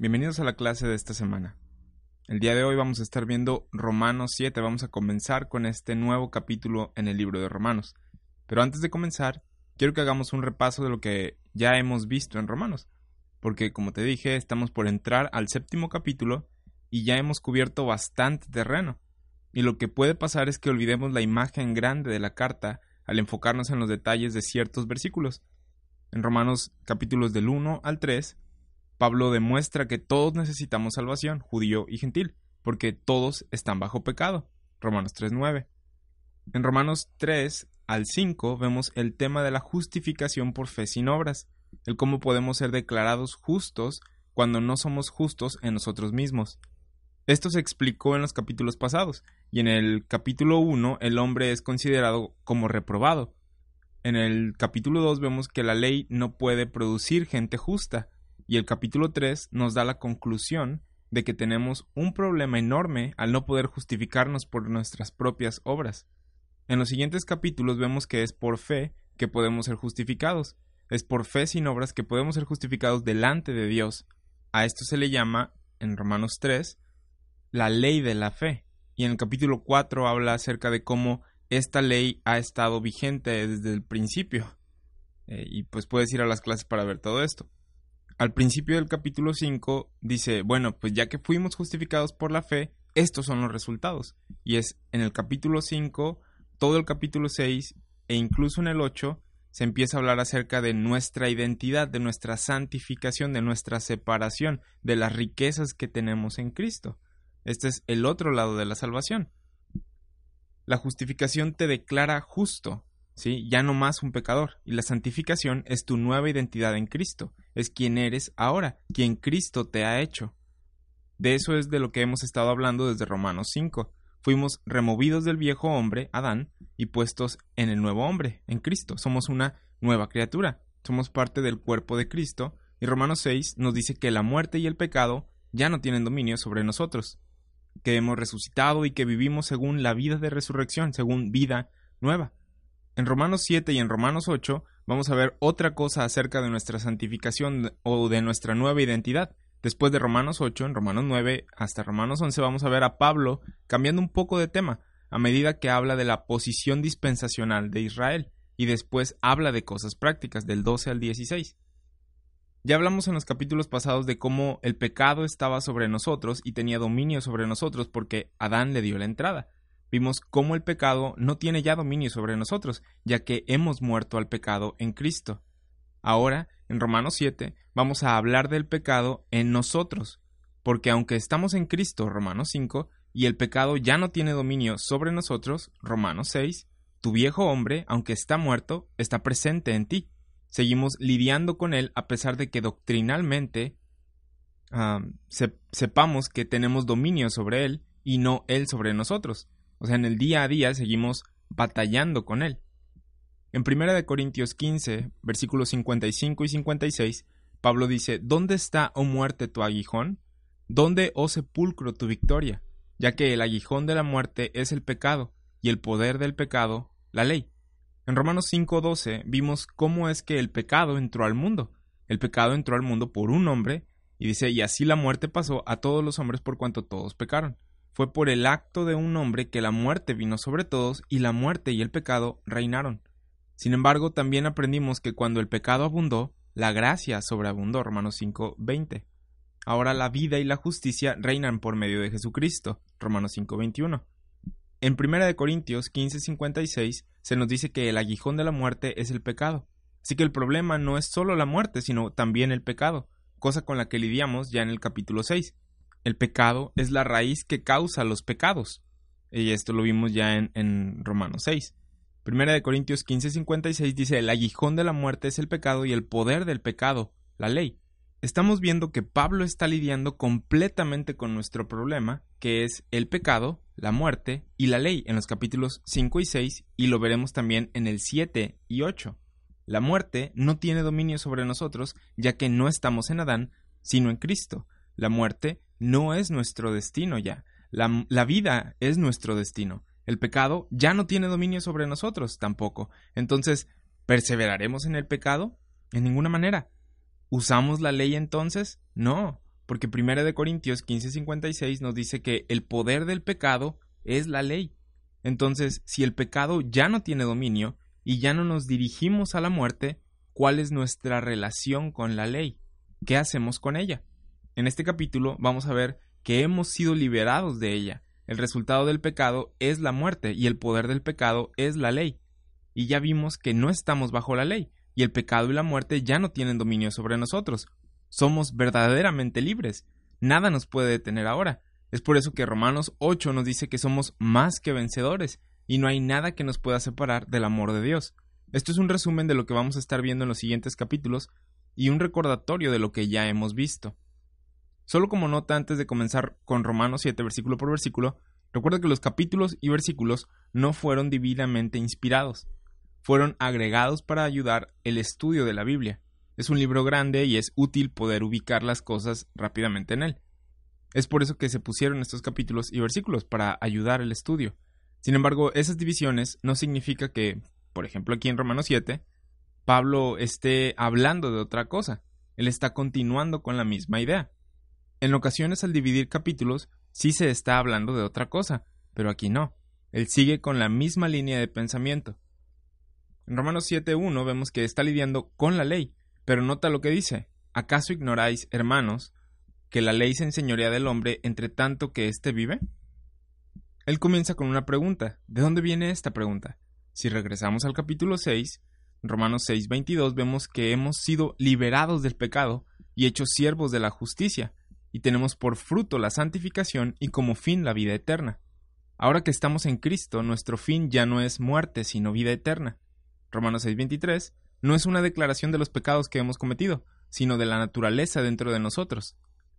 Bienvenidos a la clase de esta semana. El día de hoy vamos a estar viendo Romanos 7. Vamos a comenzar con este nuevo capítulo en el libro de Romanos. Pero antes de comenzar, quiero que hagamos un repaso de lo que ya hemos visto en Romanos. Porque, como te dije, estamos por entrar al séptimo capítulo y ya hemos cubierto bastante terreno. Y lo que puede pasar es que olvidemos la imagen grande de la carta al enfocarnos en los detalles de ciertos versículos. En Romanos capítulos del 1 al 3, Pablo demuestra que todos necesitamos salvación, judío y gentil, porque todos están bajo pecado. Romanos 3.9. En Romanos 3 al 5 vemos el tema de la justificación por fe sin obras, el cómo podemos ser declarados justos cuando no somos justos en nosotros mismos. Esto se explicó en los capítulos pasados, y en el capítulo 1 el hombre es considerado como reprobado. En el capítulo 2 vemos que la ley no puede producir gente justa, y el capítulo 3 nos da la conclusión de que tenemos un problema enorme al no poder justificarnos por nuestras propias obras. En los siguientes capítulos vemos que es por fe que podemos ser justificados, es por fe sin obras que podemos ser justificados delante de Dios. A esto se le llama, en Romanos 3, la ley de la fe. Y en el capítulo 4 habla acerca de cómo esta ley ha estado vigente desde el principio. Eh, y pues puedes ir a las clases para ver todo esto al principio del capítulo 5 dice, bueno, pues ya que fuimos justificados por la fe, estos son los resultados. Y es en el capítulo 5, todo el capítulo 6 e incluso en el 8 se empieza a hablar acerca de nuestra identidad, de nuestra santificación, de nuestra separación, de las riquezas que tenemos en Cristo. Este es el otro lado de la salvación. La justificación te declara justo, ¿sí? Ya no más un pecador. Y la santificación es tu nueva identidad en Cristo. Es quien eres ahora, quien Cristo te ha hecho. De eso es de lo que hemos estado hablando desde Romanos 5. Fuimos removidos del viejo hombre, Adán, y puestos en el nuevo hombre, en Cristo. Somos una nueva criatura. Somos parte del cuerpo de Cristo. Y Romanos 6 nos dice que la muerte y el pecado ya no tienen dominio sobre nosotros. Que hemos resucitado y que vivimos según la vida de resurrección, según vida nueva. En Romanos 7 y en Romanos 8 vamos a ver otra cosa acerca de nuestra santificación o de nuestra nueva identidad. Después de Romanos 8, en Romanos 9 hasta Romanos 11 vamos a ver a Pablo cambiando un poco de tema a medida que habla de la posición dispensacional de Israel y después habla de cosas prácticas del 12 al 16. Ya hablamos en los capítulos pasados de cómo el pecado estaba sobre nosotros y tenía dominio sobre nosotros porque Adán le dio la entrada vimos cómo el pecado no tiene ya dominio sobre nosotros, ya que hemos muerto al pecado en Cristo. Ahora, en Romanos 7, vamos a hablar del pecado en nosotros, porque aunque estamos en Cristo, Romanos 5, y el pecado ya no tiene dominio sobre nosotros, Romanos 6, tu viejo hombre, aunque está muerto, está presente en ti. Seguimos lidiando con él a pesar de que doctrinalmente sepamos que tenemos dominio sobre él y no él sobre nosotros. O sea, en el día a día seguimos batallando con él. En 1 Corintios 15, versículos 55 y 56, Pablo dice, ¿Dónde está, oh muerte, tu aguijón? ¿Dónde, oh sepulcro, tu victoria? Ya que el aguijón de la muerte es el pecado, y el poder del pecado, la ley. En Romanos 5:12 vimos cómo es que el pecado entró al mundo. El pecado entró al mundo por un hombre, y dice, y así la muerte pasó a todos los hombres por cuanto todos pecaron. Fue por el acto de un hombre que la muerte vino sobre todos y la muerte y el pecado reinaron. Sin embargo, también aprendimos que cuando el pecado abundó, la gracia sobreabundó. Romanos 5:20. Ahora la vida y la justicia reinan por medio de Jesucristo. Romanos 5:21. En 1 Corintios 15:56 se nos dice que el aguijón de la muerte es el pecado. Así que el problema no es solo la muerte, sino también el pecado, cosa con la que lidiamos ya en el capítulo 6. El pecado es la raíz que causa los pecados. Y esto lo vimos ya en, Romanos 6. Primera de Corintios 15:56 dice, el aguijón de la muerte es el pecado y el poder del pecado, la ley. estamos viendo que Pablo está lidiando completamente con nuestro problema, que es el pecado, la muerte y la ley en los capítulos 5 y 6 y lo veremos también en el 7 y 8. La muerte no tiene dominio sobre nosotros ya que no estamos en Adán, sino en Cristo. La muerte no es nuestro destino ya. La, vida es nuestro destino. El pecado ya no tiene dominio sobre nosotros tampoco. Entonces, ¿perseveraremos en el pecado? En ninguna manera. ¿Usamos la ley entonces? No, porque 1 de Corintios 15:56 nos dice que el poder del pecado es la ley. Entonces, si el pecado ya no tiene dominio y ya no nos dirigimos a la muerte, ¿cuál es nuestra relación con la ley? ¿Qué hacemos con ella? En este capítulo vamos a ver que hemos sido liberados de ella, el resultado del pecado es la muerte y el poder del pecado es la ley. Y ya vimos que no estamos bajo la ley, y el pecado y la muerte ya no tienen dominio sobre nosotros. Somos verdaderamente libres. Nada nos puede detener ahora. Es por eso que Romanos 8 nos dice que somos más que vencedores, y no hay nada que nos pueda separar del amor de Dios. Esto es un resumen de lo que vamos a estar viendo en los siguientes capítulos y un recordatorio de lo que ya hemos visto. Solo como nota antes de comenzar con Romanos 7 versículo por versículo, recuerda que los capítulos y versículos no fueron divinamente inspirados, fueron agregados para ayudar el estudio de la Biblia. Es un libro grande y es útil poder ubicar las cosas rápidamente en él. Es por eso que se pusieron estos capítulos y versículos para ayudar el estudio. Sin embargo, esas divisiones no significa que, por ejemplo aquí en Romanos 7, Pablo esté hablando de otra cosa. Él está continuando con la misma idea. En ocasiones al dividir capítulos sí se está hablando de otra cosa, pero aquí no. Él sigue con la misma línea de pensamiento. En Romanos 7.1 vemos que está lidiando con la ley, pero nota lo que dice. ¿Acaso ignoráis, hermanos, que la ley se enseñorea del hombre entre tanto que éste vive? Él comienza con una pregunta. ¿De dónde viene esta pregunta? Si regresamos al capítulo 6, Romanos 6:22 vemos que hemos sido liberados del pecado y hechos siervos de la justicia, y tenemos por fruto la santificación y como fin la vida eterna. Ahora que estamos en Cristo, nuestro fin ya no es muerte, sino vida eterna. Romanos 6:23 no es una declaración de los pecados que hemos cometido, sino de la naturaleza dentro de nosotros.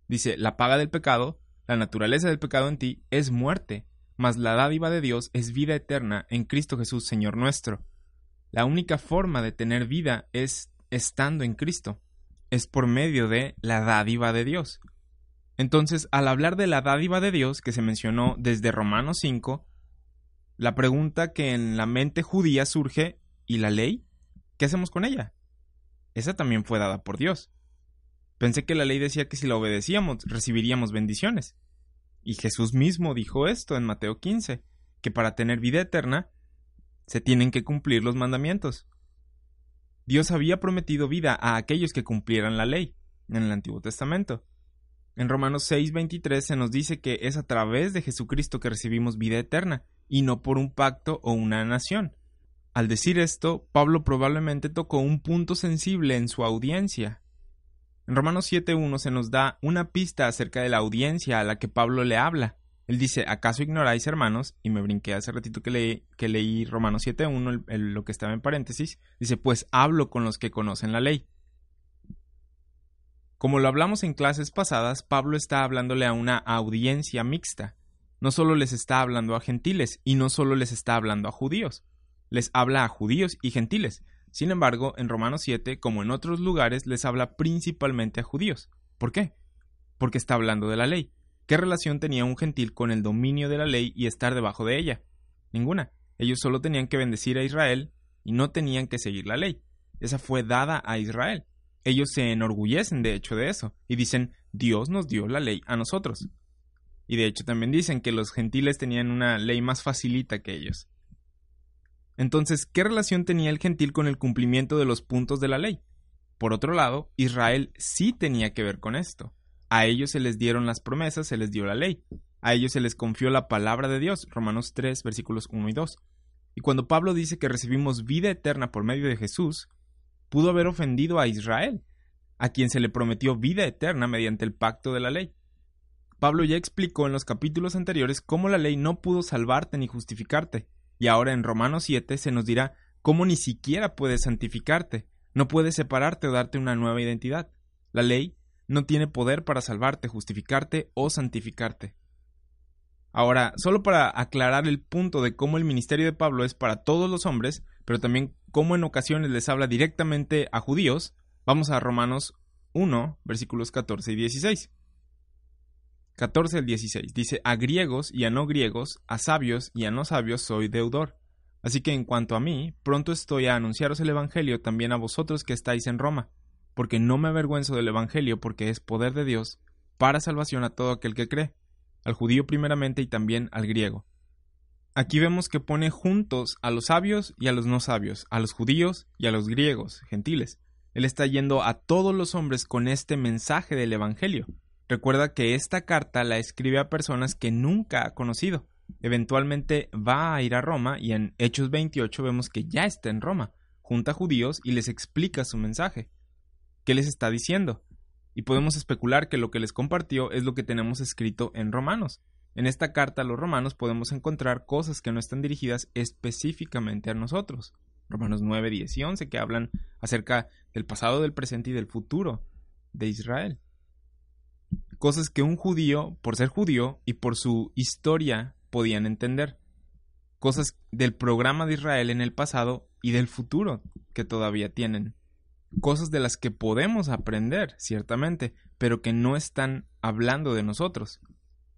Dice, la paga del pecado, la naturaleza del pecado en ti, es muerte, mas la dádiva de Dios es vida eterna en Cristo Jesús, Señor nuestro. La única forma de tener vida es estando en Cristo, es por medio de la dádiva de Dios. Entonces, al hablar de la dádiva de Dios que se mencionó desde Romanos 5, la pregunta que en la mente judía surge, ¿y la ley? ¿Qué hacemos con ella? Esa también fue dada por Dios. Pensé que la ley decía que si la obedecíamos recibiríamos bendiciones. Y Jesús mismo dijo esto en Mateo 15, que para tener vida eterna se tienen que cumplir los mandamientos. Dios había prometido vida a aquellos que cumplieran la ley en el Antiguo Testamento. En Romanos 6:23 se nos dice que es a través de Jesucristo que recibimos vida eterna, y no por un pacto o una nación. Al decir esto, Pablo probablemente tocó un punto sensible en su audiencia. En Romanos 7:1 se nos da una pista acerca de la audiencia a la que Pablo le habla. Él dice, ¿acaso ignoráis, hermanos? Y me brinqué hace ratito que leí, que leí Romanos 7.1, lo que estaba en paréntesis. Dice, pues hablo con los que conocen la ley. Como lo hablamos en clases pasadas, Pablo está hablándole a una audiencia mixta. No solo les está hablando a gentiles y no solo les está hablando a judíos. Les habla a judíos y gentiles. Sin embargo, en Romanos 7, como en otros lugares, les habla principalmente a judíos. ¿Por qué? Porque está hablando de la ley. ¿Qué relación tenía un gentil con el dominio de la ley y estar debajo de ella? Ninguna. Ellos solo tenían que bendecir a Israel y no tenían que seguir la ley. Esa fue dada a Israel. Ellos se enorgullecen de hecho de eso y dicen Dios nos dio la ley a nosotros. Y de hecho también dicen que los gentiles tenían una ley más facilita que ellos. Entonces, ¿qué relación tenía el gentil con el cumplimiento de los puntos de la ley? Por otro lado, Israel sí tenía que ver con esto. A ellos se les dieron las promesas, se les dio la ley. A ellos se les confió la palabra de Dios, Romanos 3, versículos 1 y 2. Y cuando Pablo dice que recibimos vida eterna por medio de Jesús, pudo haber ofendido a Israel, a quien se le prometió vida eterna mediante el pacto de la ley. Pablo ya explicó en los capítulos anteriores cómo la ley no pudo salvarte ni justificarte, y ahora en Romanos 7 se nos dirá cómo ni siquiera puede santificarte, no puede separarte o darte una nueva identidad. La ley no tiene poder para salvarte, justificarte o santificarte. Ahora, solo para aclarar el punto de cómo el ministerio de Pablo es para todos los hombres, pero también cómo en ocasiones les habla directamente a judíos, vamos a Romanos 1, versículos 14 y 16. 14 al 16 dice, a griegos y a no griegos, a sabios y a no sabios soy deudor. Así que en cuanto a mí, pronto estoy a anunciaros el Evangelio también a vosotros que estáis en Roma, porque no me avergüenzo del Evangelio, porque es poder de Dios para salvación a todo aquel que cree, al judío primeramente y también al griego. Aquí vemos que pone juntos a los sabios y a los no sabios, a los judíos y a los griegos, gentiles. Él está yendo a todos los hombres con este mensaje del Evangelio. Recuerda que esta carta la escribe a personas que nunca ha conocido. Eventualmente va a ir a Roma y en Hechos 28 vemos que ya está en Roma, junta a judíos y les explica su mensaje. ¿Qué les está diciendo? Y podemos especular que lo que les compartió es lo que tenemos escrito en Romanos. En esta carta a los romanos podemos encontrar cosas que no están dirigidas específicamente a nosotros. Romanos 9, 10 y 11 que hablan acerca del pasado, del presente y del futuro de Israel cosas que un judío, por ser judío y por su historia, podían entender. Cosas del programa de Israel en el pasado y del futuro que todavía tienen. Cosas de las que podemos aprender, ciertamente, pero que no están hablando de nosotros.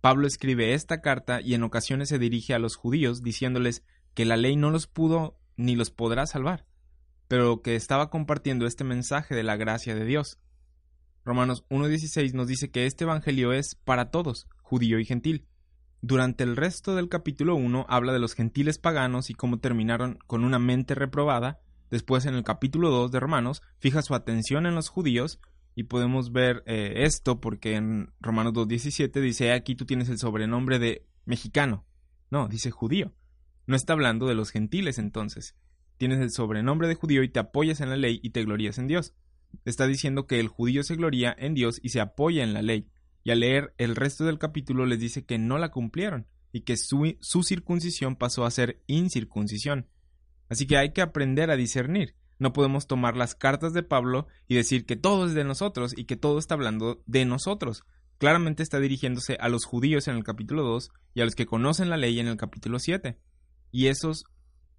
Pablo escribe esta carta y en ocasiones se dirige a los judíos diciéndoles que la ley no los pudo ni los podrá salvar, pero que estaba compartiendo este mensaje de la gracia de Dios, Romanos 1.16 nos dice que este Evangelio es para todos, judío y gentil. Durante el resto del capítulo 1 habla de los gentiles paganos y cómo terminaron con una mente reprobada. Después en el capítulo 2 de Romanos fija su atención en los judíos y podemos ver eh, esto porque en Romanos 2.17 dice aquí tú tienes el sobrenombre de mexicano. No, dice judío. No está hablando de los gentiles entonces. Tienes el sobrenombre de judío y te apoyas en la ley y te glorías en Dios está diciendo que el judío se gloría en Dios y se apoya en la ley, y al leer el resto del capítulo les dice que no la cumplieron y que su, su circuncisión pasó a ser incircuncisión. Así que hay que aprender a discernir. No podemos tomar las cartas de Pablo y decir que todo es de nosotros y que todo está hablando de nosotros. Claramente está dirigiéndose a los judíos en el capítulo 2 y a los que conocen la ley en el capítulo 7. Y esos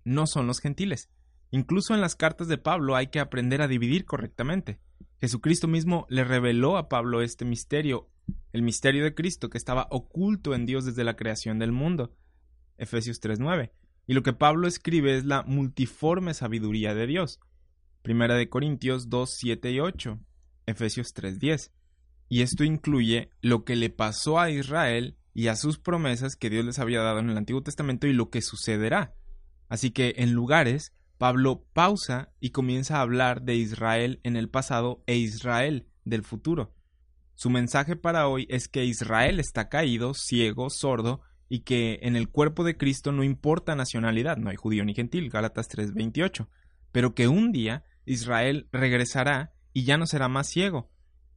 no son los gentiles. Incluso en las cartas de Pablo hay que aprender a dividir correctamente. Jesucristo mismo le reveló a Pablo este misterio, el misterio de Cristo que estaba oculto en Dios desde la creación del mundo. Efesios 3:9. Y lo que Pablo escribe es la multiforme sabiduría de Dios. Primera de Corintios 2, 7 y 8. Efesios 3:10. Y esto incluye lo que le pasó a Israel y a sus promesas que Dios les había dado en el Antiguo Testamento y lo que sucederá. Así que en lugares Pablo pausa y comienza a hablar de Israel en el pasado e Israel del futuro. Su mensaje para hoy es que Israel está caído, ciego, sordo, y que en el cuerpo de Cristo no importa nacionalidad, no hay judío ni gentil, Gálatas 3:28, pero que un día Israel regresará y ya no será más ciego,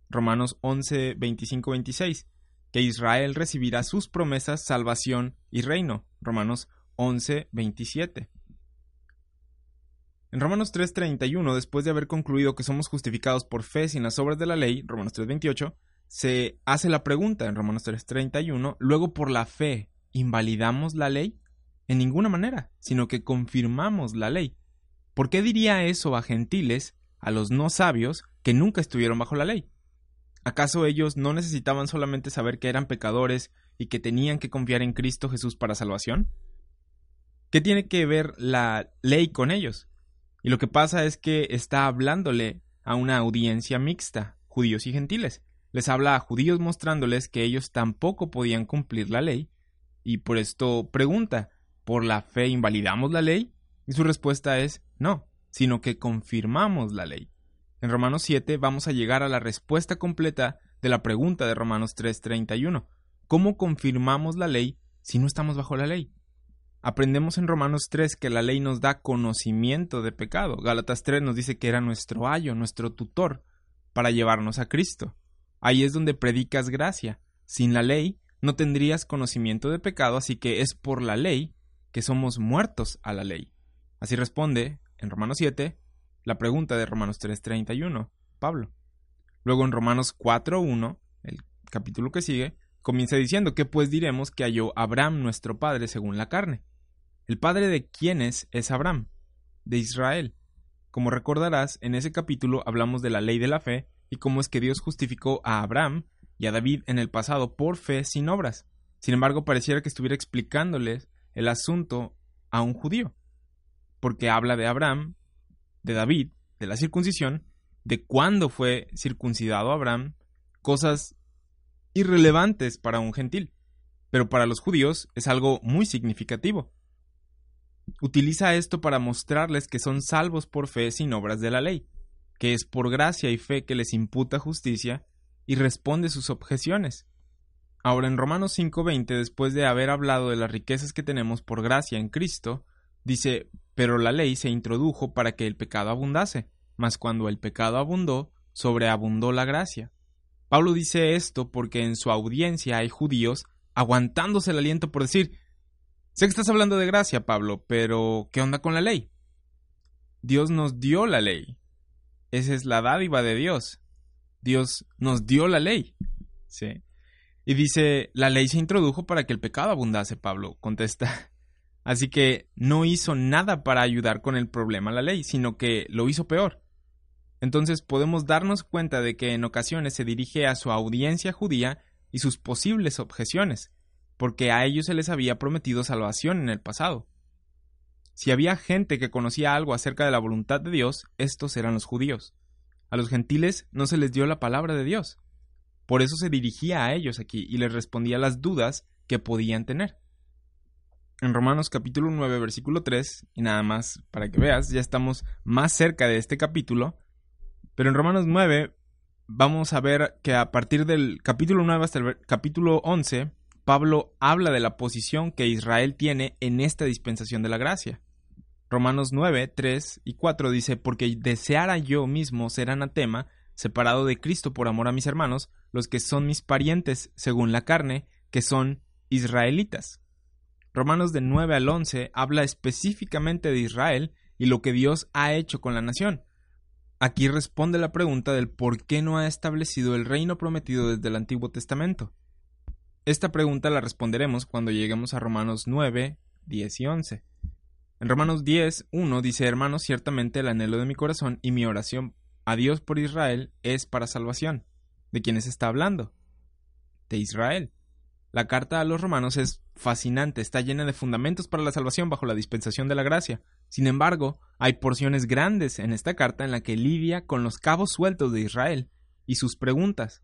Romanos 11, 26, que Israel recibirá sus promesas, salvación y reino, Romanos 11, 27. En Romanos 3:31, después de haber concluido que somos justificados por fe sin las obras de la ley, Romanos 3:28, se hace la pregunta en Romanos 3:31, luego por la fe, ¿invalidamos la ley? En ninguna manera, sino que confirmamos la ley. ¿Por qué diría eso a gentiles, a los no sabios, que nunca estuvieron bajo la ley? ¿Acaso ellos no necesitaban solamente saber que eran pecadores y que tenían que confiar en Cristo Jesús para salvación? ¿Qué tiene que ver la ley con ellos? Y lo que pasa es que está hablándole a una audiencia mixta, judíos y gentiles. Les habla a judíos mostrándoles que ellos tampoco podían cumplir la ley, y por esto pregunta, ¿por la fe invalidamos la ley? Y su respuesta es no, sino que confirmamos la ley. En Romanos 7 vamos a llegar a la respuesta completa de la pregunta de Romanos 3:31. ¿Cómo confirmamos la ley si no estamos bajo la ley? Aprendemos en Romanos 3 que la ley nos da conocimiento de pecado. Gálatas 3 nos dice que era nuestro ayo, nuestro tutor, para llevarnos a Cristo. Ahí es donde predicas gracia. Sin la ley no tendrías conocimiento de pecado, así que es por la ley que somos muertos a la ley. Así responde, en Romanos 7, la pregunta de Romanos 3:31, Pablo. Luego en Romanos 4.1, el capítulo que sigue, comienza diciendo que pues diremos que halló Abraham nuestro padre según la carne. ¿El padre de quién es? Es Abraham, de Israel. Como recordarás, en ese capítulo hablamos de la ley de la fe y cómo es que Dios justificó a Abraham y a David en el pasado por fe sin obras. Sin embargo, pareciera que estuviera explicándoles el asunto a un judío, porque habla de Abraham, de David, de la circuncisión, de cuándo fue circuncidado Abraham, cosas irrelevantes para un gentil, pero para los judíos es algo muy significativo. Utiliza esto para mostrarles que son salvos por fe sin obras de la ley, que es por gracia y fe que les imputa justicia y responde sus objeciones. Ahora en Romanos 5:20, después de haber hablado de las riquezas que tenemos por gracia en Cristo, dice, pero la ley se introdujo para que el pecado abundase, mas cuando el pecado abundó, sobreabundó la gracia. Pablo dice esto porque en su audiencia hay judíos aguantándose el aliento por decir, sé que estás hablando de gracia, Pablo, pero ¿qué onda con la ley? Dios nos dio la ley. Esa es la dádiva de Dios. Dios nos dio la ley. ¿Sí? Y dice, la ley se introdujo para que el pecado abundase, Pablo, contesta. Así que no hizo nada para ayudar con el problema la ley, sino que lo hizo peor. Entonces podemos darnos cuenta de que en ocasiones se dirige a su audiencia judía y sus posibles objeciones, porque a ellos se les había prometido salvación en el pasado. Si había gente que conocía algo acerca de la voluntad de Dios, estos eran los judíos. A los gentiles no se les dio la palabra de Dios. Por eso se dirigía a ellos aquí y les respondía las dudas que podían tener. En Romanos capítulo 9 versículo 3, y nada más para que veas, ya estamos más cerca de este capítulo, pero en Romanos 9 vamos a ver que a partir del capítulo 9 hasta el capítulo 11, Pablo habla de la posición que Israel tiene en esta dispensación de la gracia. Romanos 9, 3 y 4 dice, porque deseara yo mismo ser anatema, separado de Cristo por amor a mis hermanos, los que son mis parientes según la carne, que son israelitas. Romanos de 9 al 11 habla específicamente de Israel y lo que Dios ha hecho con la nación. Aquí responde la pregunta del por qué no ha establecido el reino prometido desde el Antiguo Testamento. Esta pregunta la responderemos cuando lleguemos a Romanos 9, 10 y 11. En Romanos 10, 1 dice, hermanos, ciertamente el anhelo de mi corazón y mi oración a Dios por Israel es para salvación. ¿De quiénes está hablando? De Israel. La carta a los romanos es fascinante, está llena de fundamentos para la salvación bajo la dispensación de la gracia. Sin embargo, hay porciones grandes en esta carta en la que lidia con los cabos sueltos de Israel y sus preguntas.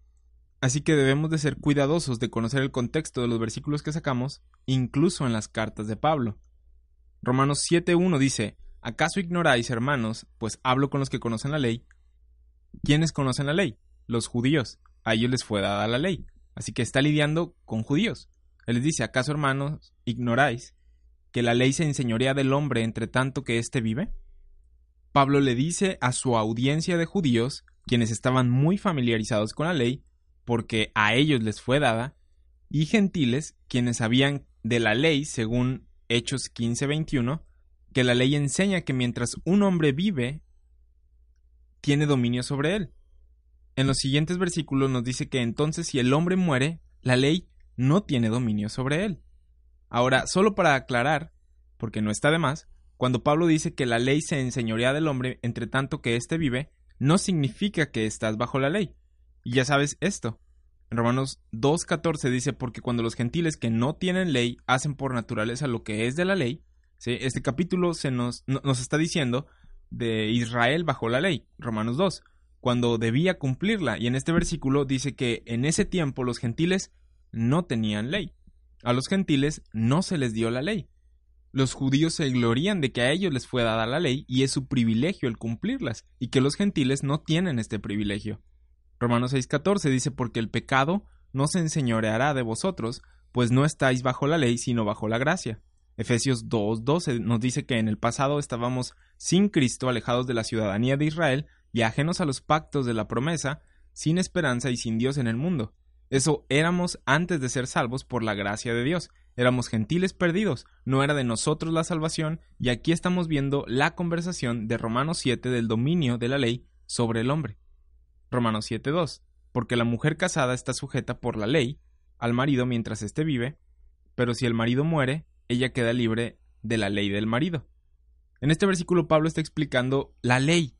Así que debemos de ser cuidadosos de conocer el contexto de los versículos que sacamos, incluso en las cartas de Pablo. Romanos 7.1 dice, ¿acaso ignoráis, hermanos, pues hablo con los que conocen la ley? ¿Quiénes conocen la ley? Los judíos. A ellos les fue dada la ley. Así que está lidiando con judíos. Él les dice, ¿acaso, hermanos, ignoráis que la ley se enseñorea del hombre entre tanto que éste vive? Pablo le dice a su audiencia de judíos, quienes estaban muy familiarizados con la ley, porque a ellos les fue dada, y gentiles, quienes sabían de la ley según Hechos 15:21, que la ley enseña que mientras un hombre vive, tiene dominio sobre él. En los siguientes versículos nos dice que entonces si el hombre muere, la ley no tiene dominio sobre él. Ahora, solo para aclarar, porque no está de más, cuando Pablo dice que la ley se enseñorea del hombre entre tanto que éste vive, no significa que estás bajo la ley. Y ya sabes esto. En Romanos 2.14 dice, porque cuando los gentiles que no tienen ley hacen por naturaleza lo que es de la ley, este capítulo se nos, nos está diciendo de Israel bajo la ley, Romanos 2, cuando debía cumplirla, y en este versículo dice que en ese tiempo los gentiles no tenían ley. A los gentiles no se les dio la ley. Los judíos se glorían de que a ellos les fue dada la ley y es su privilegio el cumplirlas, y que los gentiles no tienen este privilegio. Romanos 6:14 dice, porque el pecado no se enseñoreará de vosotros, pues no estáis bajo la ley, sino bajo la gracia. Efesios 2:12 nos dice que en el pasado estábamos sin Cristo, alejados de la ciudadanía de Israel y ajenos a los pactos de la promesa, sin esperanza y sin Dios en el mundo. Eso éramos antes de ser salvos por la gracia de Dios. Éramos gentiles perdidos, no era de nosotros la salvación, y aquí estamos viendo la conversación de Romanos 7 del dominio de la ley sobre el hombre. Romanos 7.2, porque la mujer casada está sujeta por la ley al marido mientras éste vive, pero si el marido muere, ella queda libre de la ley del marido. En este versículo Pablo está explicando la ley.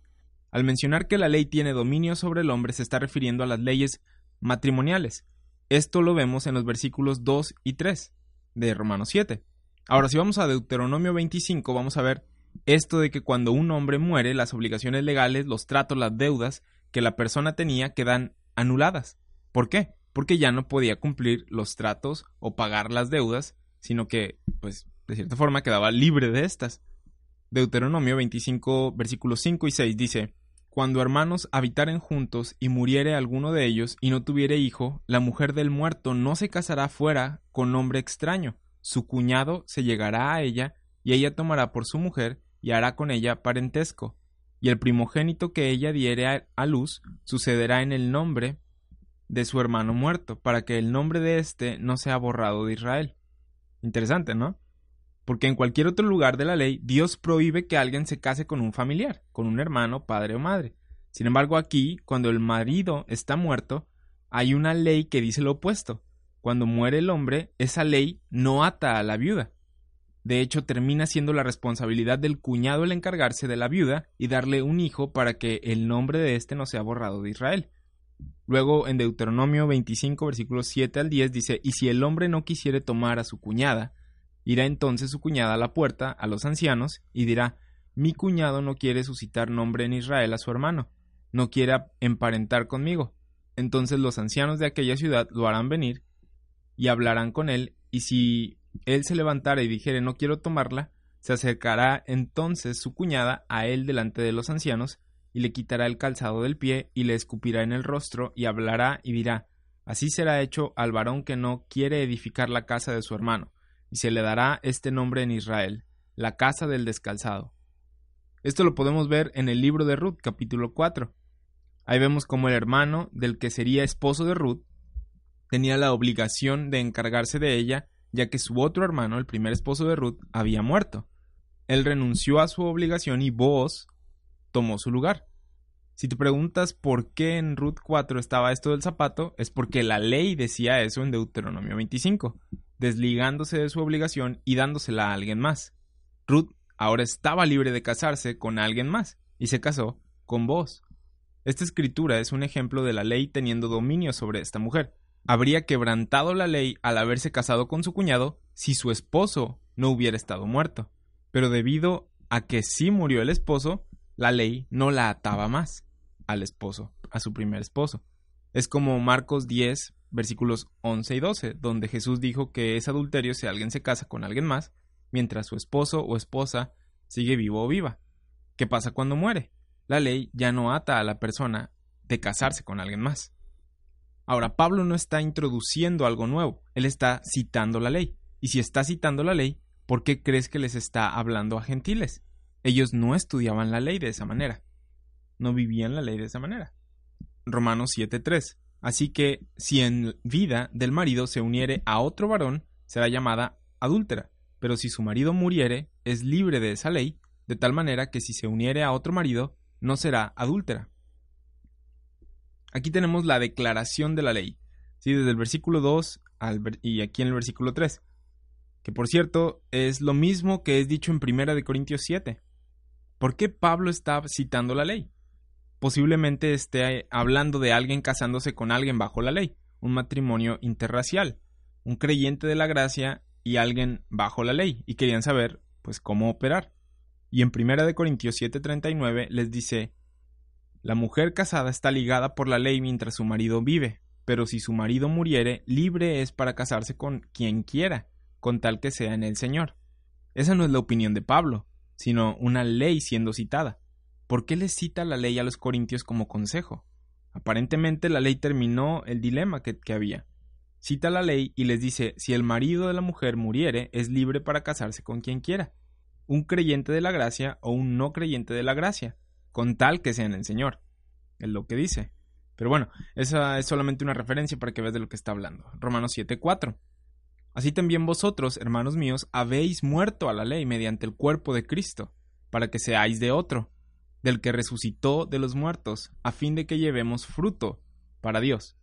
Al mencionar que la ley tiene dominio sobre el hombre se está refiriendo a las leyes matrimoniales. Esto lo vemos en los versículos 2 y 3 de Romanos 7. Ahora, si vamos a Deuteronomio 25, vamos a ver esto de que cuando un hombre muere, las obligaciones legales, los tratos, las deudas que la persona tenía quedan anuladas. ¿Por qué? Porque ya no podía cumplir los tratos o pagar las deudas, sino que, pues, de cierta forma quedaba libre de estas. Deuteronomio 25, versículos 5 y 6 dice, Cuando hermanos habitaren juntos y muriere alguno de ellos y no tuviere hijo, la mujer del muerto no se casará fuera con hombre extraño, su cuñado se llegará a ella y ella tomará por su mujer y hará con ella parentesco, y el primogénito que ella diere a luz sucederá en el nombre de su hermano muerto, para que el nombre de éste no sea borrado de Israel. Interesante, ¿no? porque en cualquier otro lugar de la ley Dios prohíbe que alguien se case con un familiar, con un hermano, padre o madre. Sin embargo, aquí, cuando el marido está muerto, hay una ley que dice lo opuesto. Cuando muere el hombre, esa ley no ata a la viuda. De hecho, termina siendo la responsabilidad del cuñado el encargarse de la viuda y darle un hijo para que el nombre de éste no sea borrado de Israel. Luego, en Deuteronomio 25, versículos 7 al 10, dice, Y si el hombre no quisiere tomar a su cuñada, Irá entonces su cuñada a la puerta, a los ancianos, y dirá Mi cuñado no quiere suscitar nombre en Israel a su hermano, no quiere emparentar conmigo. Entonces los ancianos de aquella ciudad lo harán venir y hablarán con él, y si él se levantara y dijere no quiero tomarla, se acercará entonces su cuñada a él delante de los ancianos, y le quitará el calzado del pie, y le escupirá en el rostro, y hablará y dirá Así será hecho al varón que no quiere edificar la casa de su hermano y se le dará este nombre en Israel, la casa del descalzado. Esto lo podemos ver en el libro de Ruth, capítulo 4. Ahí vemos cómo el hermano del que sería esposo de Ruth tenía la obligación de encargarse de ella, ya que su otro hermano, el primer esposo de Ruth, había muerto. Él renunció a su obligación y Boaz tomó su lugar. Si te preguntas por qué en Ruth 4 estaba esto del zapato, es porque la ley decía eso en Deuteronomio 25 desligándose de su obligación y dándosela a alguien más. Ruth ahora estaba libre de casarse con alguien más y se casó con vos. Esta escritura es un ejemplo de la ley teniendo dominio sobre esta mujer. Habría quebrantado la ley al haberse casado con su cuñado si su esposo no hubiera estado muerto. Pero debido a que sí murió el esposo, la ley no la ataba más al esposo, a su primer esposo. Es como Marcos 10, versículos 11 y 12, donde Jesús dijo que es adulterio si alguien se casa con alguien más, mientras su esposo o esposa sigue vivo o viva. ¿Qué pasa cuando muere? La ley ya no ata a la persona de casarse con alguien más. Ahora, Pablo no está introduciendo algo nuevo, él está citando la ley. Y si está citando la ley, ¿por qué crees que les está hablando a gentiles? Ellos no estudiaban la ley de esa manera. No vivían la ley de esa manera. Romanos 7.3 Así que si en vida del marido se uniere a otro varón, será llamada adúltera, pero si su marido muriere, es libre de esa ley, de tal manera que si se uniere a otro marido, no será adúltera. Aquí tenemos la declaración de la ley, ¿sí? desde el versículo 2 al, y aquí en el versículo 3, que por cierto es lo mismo que es dicho en 1 de Corintios 7. ¿Por qué Pablo está citando la ley? posiblemente esté hablando de alguien casándose con alguien bajo la ley, un matrimonio interracial, un creyente de la gracia y alguien bajo la ley, y querían saber, pues, cómo operar. Y en 1 de Corintios 7:39 les dice, la mujer casada está ligada por la ley mientras su marido vive, pero si su marido muriere, libre es para casarse con quien quiera, con tal que sea en el Señor. Esa no es la opinión de Pablo, sino una ley siendo citada. ¿Por qué les cita la ley a los corintios como consejo? Aparentemente la ley terminó el dilema que, había. Cita la ley y les dice, si el marido de la mujer muriere, es libre para casarse con quien quiera, un creyente de la gracia o un no creyente de la gracia, con tal que sea en el Señor. Es lo que dice. Pero bueno, esa es solamente una referencia para que veas de lo que está hablando. Romanos 7:4. Así también vosotros, hermanos míos, habéis muerto a la ley mediante el cuerpo de Cristo, para que seáis de otro, del que resucitó de los muertos, a fin de que llevemos fruto para Dios.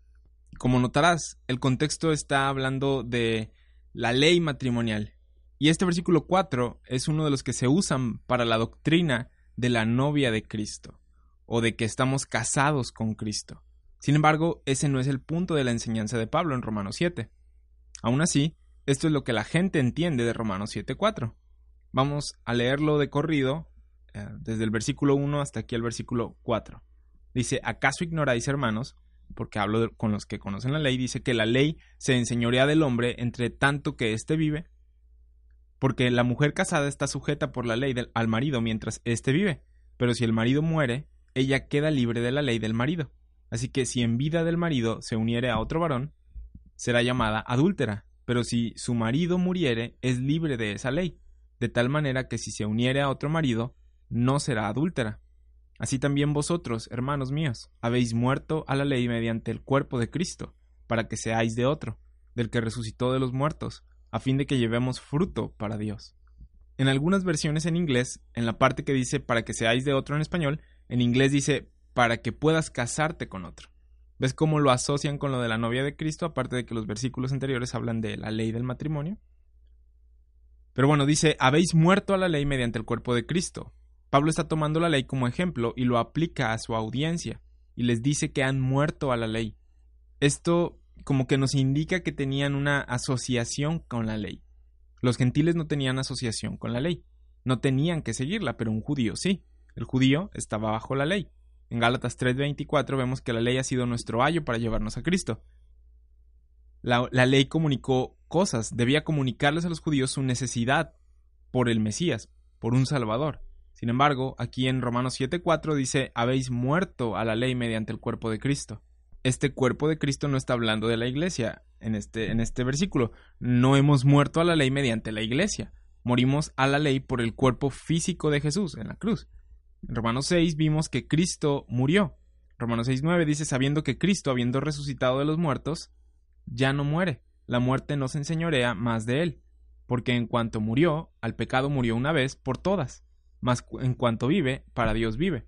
Como notarás, el contexto está hablando de la ley matrimonial. Y este versículo 4 es uno de los que se usan para la doctrina de la novia de Cristo, o de que estamos casados con Cristo. Sin embargo, ese no es el punto de la enseñanza de Pablo en Romanos 7. Aún así, esto es lo que la gente entiende de Romanos 7.4. Vamos a leerlo de corrido, eh, desde el versículo 1 hasta aquí el versículo 4. Dice, ¿acaso ignoráis, hermanos? Porque hablo con los que conocen la ley, dice que la ley se enseñorea del hombre entre tanto que éste vive, porque la mujer casada está sujeta por la ley al marido mientras éste vive, pero si el marido muere, ella queda libre de la ley del marido. Así que si en vida del marido se uniere a otro varón, será llamada adúltera, pero si su marido muriere, es libre de esa ley, de tal manera que si se uniere a otro marido, no será adúltera. Así también vosotros, hermanos míos, habéis muerto a la ley mediante el cuerpo de Cristo, para que seáis de otro, del que resucitó de los muertos, a fin de que llevemos fruto para Dios. En algunas versiones en inglés, en la parte que dice para que seáis de otro en español, en inglés dice para que puedas casarte con otro. ¿Ves cómo lo asocian con lo de la novia de Cristo, aparte de que los versículos anteriores hablan de la ley del matrimonio? Pero bueno, dice, habéis muerto a la ley mediante el cuerpo de Cristo. Pablo está tomando la ley como ejemplo y lo aplica a su audiencia, y les dice que han muerto a la ley. Esto como que nos indica que tenían una asociación con la ley. Los gentiles no tenían asociación con la ley, no tenían que seguirla, pero un judío sí. El judío estaba bajo la ley. En Gálatas 3:24 vemos que la ley ha sido nuestro ayo para llevarnos a Cristo. La, la, ley comunicó cosas, debía comunicarles a los judíos su necesidad por el Mesías, por un Salvador. Sin embargo, aquí en Romanos 7:4 dice, habéis muerto a la ley mediante el cuerpo de Cristo este cuerpo de Cristo no está hablando de la iglesia en este, en este versículo. No hemos muerto a la ley mediante la iglesia. Morimos a la ley por el cuerpo físico de Jesús en la cruz. En Romanos 6 vimos que Cristo murió. Romanos 6.9 dice, sabiendo que Cristo, habiendo resucitado de los muertos, ya no muere. La muerte no se enseñorea más de él. Porque en cuanto murió, al pecado murió una vez por todas. Mas en cuanto vive, para Dios vive.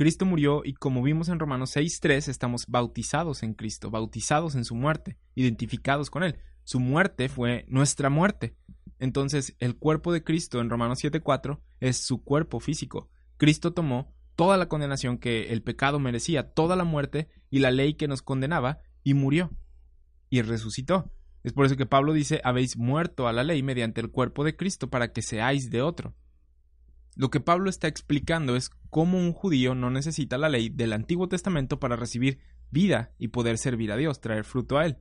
Cristo murió y como vimos en Romanos 6.3 estamos bautizados en Cristo, bautizados en su muerte, identificados con Él. Su muerte fue nuestra muerte. Entonces el cuerpo de Cristo en Romanos 7.4 es su cuerpo físico. Cristo tomó toda la condenación que el pecado merecía, toda la muerte y la ley que nos condenaba, y murió. Y resucitó. Es por eso que Pablo dice, habéis muerto a la ley mediante el cuerpo de Cristo para que seáis de otro. Lo que Pablo está explicando es cómo un judío no necesita la ley del Antiguo Testamento para recibir vida y poder servir a Dios, traer fruto a Él.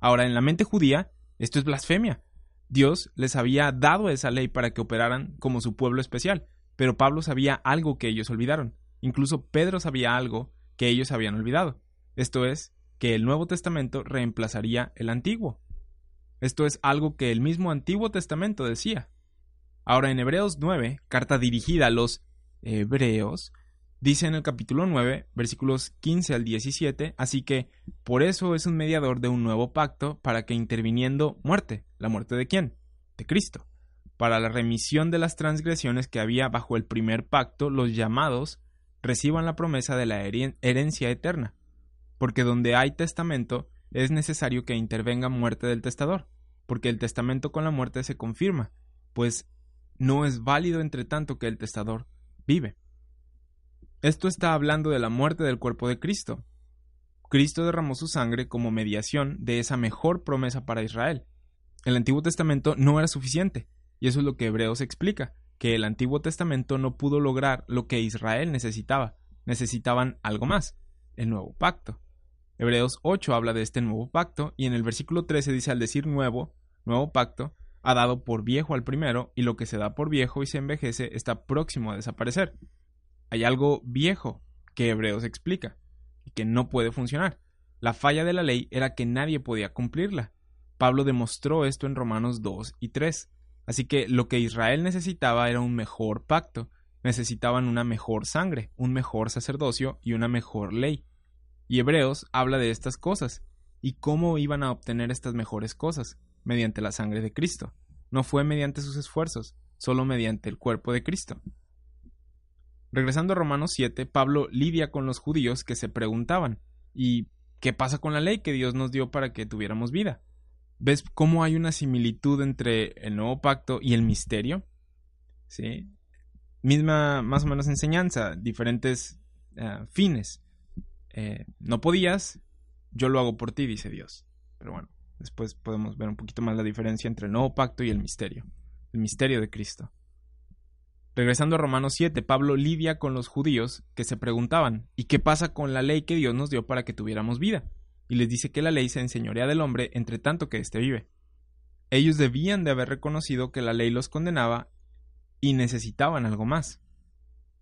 Ahora, en la mente judía, esto es blasfemia. Dios les había dado esa ley para que operaran como su pueblo especial, pero Pablo sabía algo que ellos olvidaron. Incluso Pedro sabía algo que ellos habían olvidado. Esto es, que el Nuevo Testamento reemplazaría el Antiguo. Esto es algo que el mismo Antiguo Testamento decía. Ahora en Hebreos 9, carta dirigida a los hebreos, dice en el capítulo 9, versículos 15 al 17, así que por eso es un mediador de un nuevo pacto para que interviniendo muerte, la muerte de quién? De Cristo, para la remisión de las transgresiones que había bajo el primer pacto, los llamados reciban la promesa de la herencia eterna, porque donde hay testamento es necesario que intervenga muerte del testador, porque el testamento con la muerte se confirma, pues no es válido entre tanto que el testador vive. Esto está hablando de la muerte del cuerpo de Cristo. Cristo derramó su sangre como mediación de esa mejor promesa para Israel. El Antiguo Testamento no era suficiente, y eso es lo que Hebreos explica, que el Antiguo Testamento no pudo lograr lo que Israel necesitaba, necesitaban algo más, el nuevo pacto. Hebreos 8 habla de este nuevo pacto, y en el versículo 13 dice al decir nuevo, nuevo pacto, ha dado por viejo al primero y lo que se da por viejo y se envejece está próximo a desaparecer. Hay algo viejo que Hebreos explica y que no puede funcionar. La falla de la ley era que nadie podía cumplirla. Pablo demostró esto en Romanos 2 y 3. Así que lo que Israel necesitaba era un mejor pacto, necesitaban una mejor sangre, un mejor sacerdocio y una mejor ley. Y Hebreos habla de estas cosas y cómo iban a obtener estas mejores cosas mediante la sangre de Cristo. No fue mediante sus esfuerzos, solo mediante el cuerpo de Cristo. Regresando a Romanos 7, Pablo lidia con los judíos que se preguntaban, ¿y qué pasa con la ley que Dios nos dio para que tuviéramos vida? ¿Ves cómo hay una similitud entre el nuevo pacto y el misterio? ¿Sí? Misma, más o menos enseñanza, diferentes eh, fines. Eh, no podías, yo lo hago por ti, dice Dios. Pero bueno, después podemos ver un poquito más la diferencia entre el nuevo pacto y el misterio. El misterio de Cristo. Regresando a Romanos 7, Pablo lidia con los judíos que se preguntaban, ¿y qué pasa con la ley que Dios nos dio para que tuviéramos vida? Y les dice que la ley se enseñorea del hombre entre tanto que éste vive. Ellos debían de haber reconocido que la ley los condenaba y necesitaban algo más.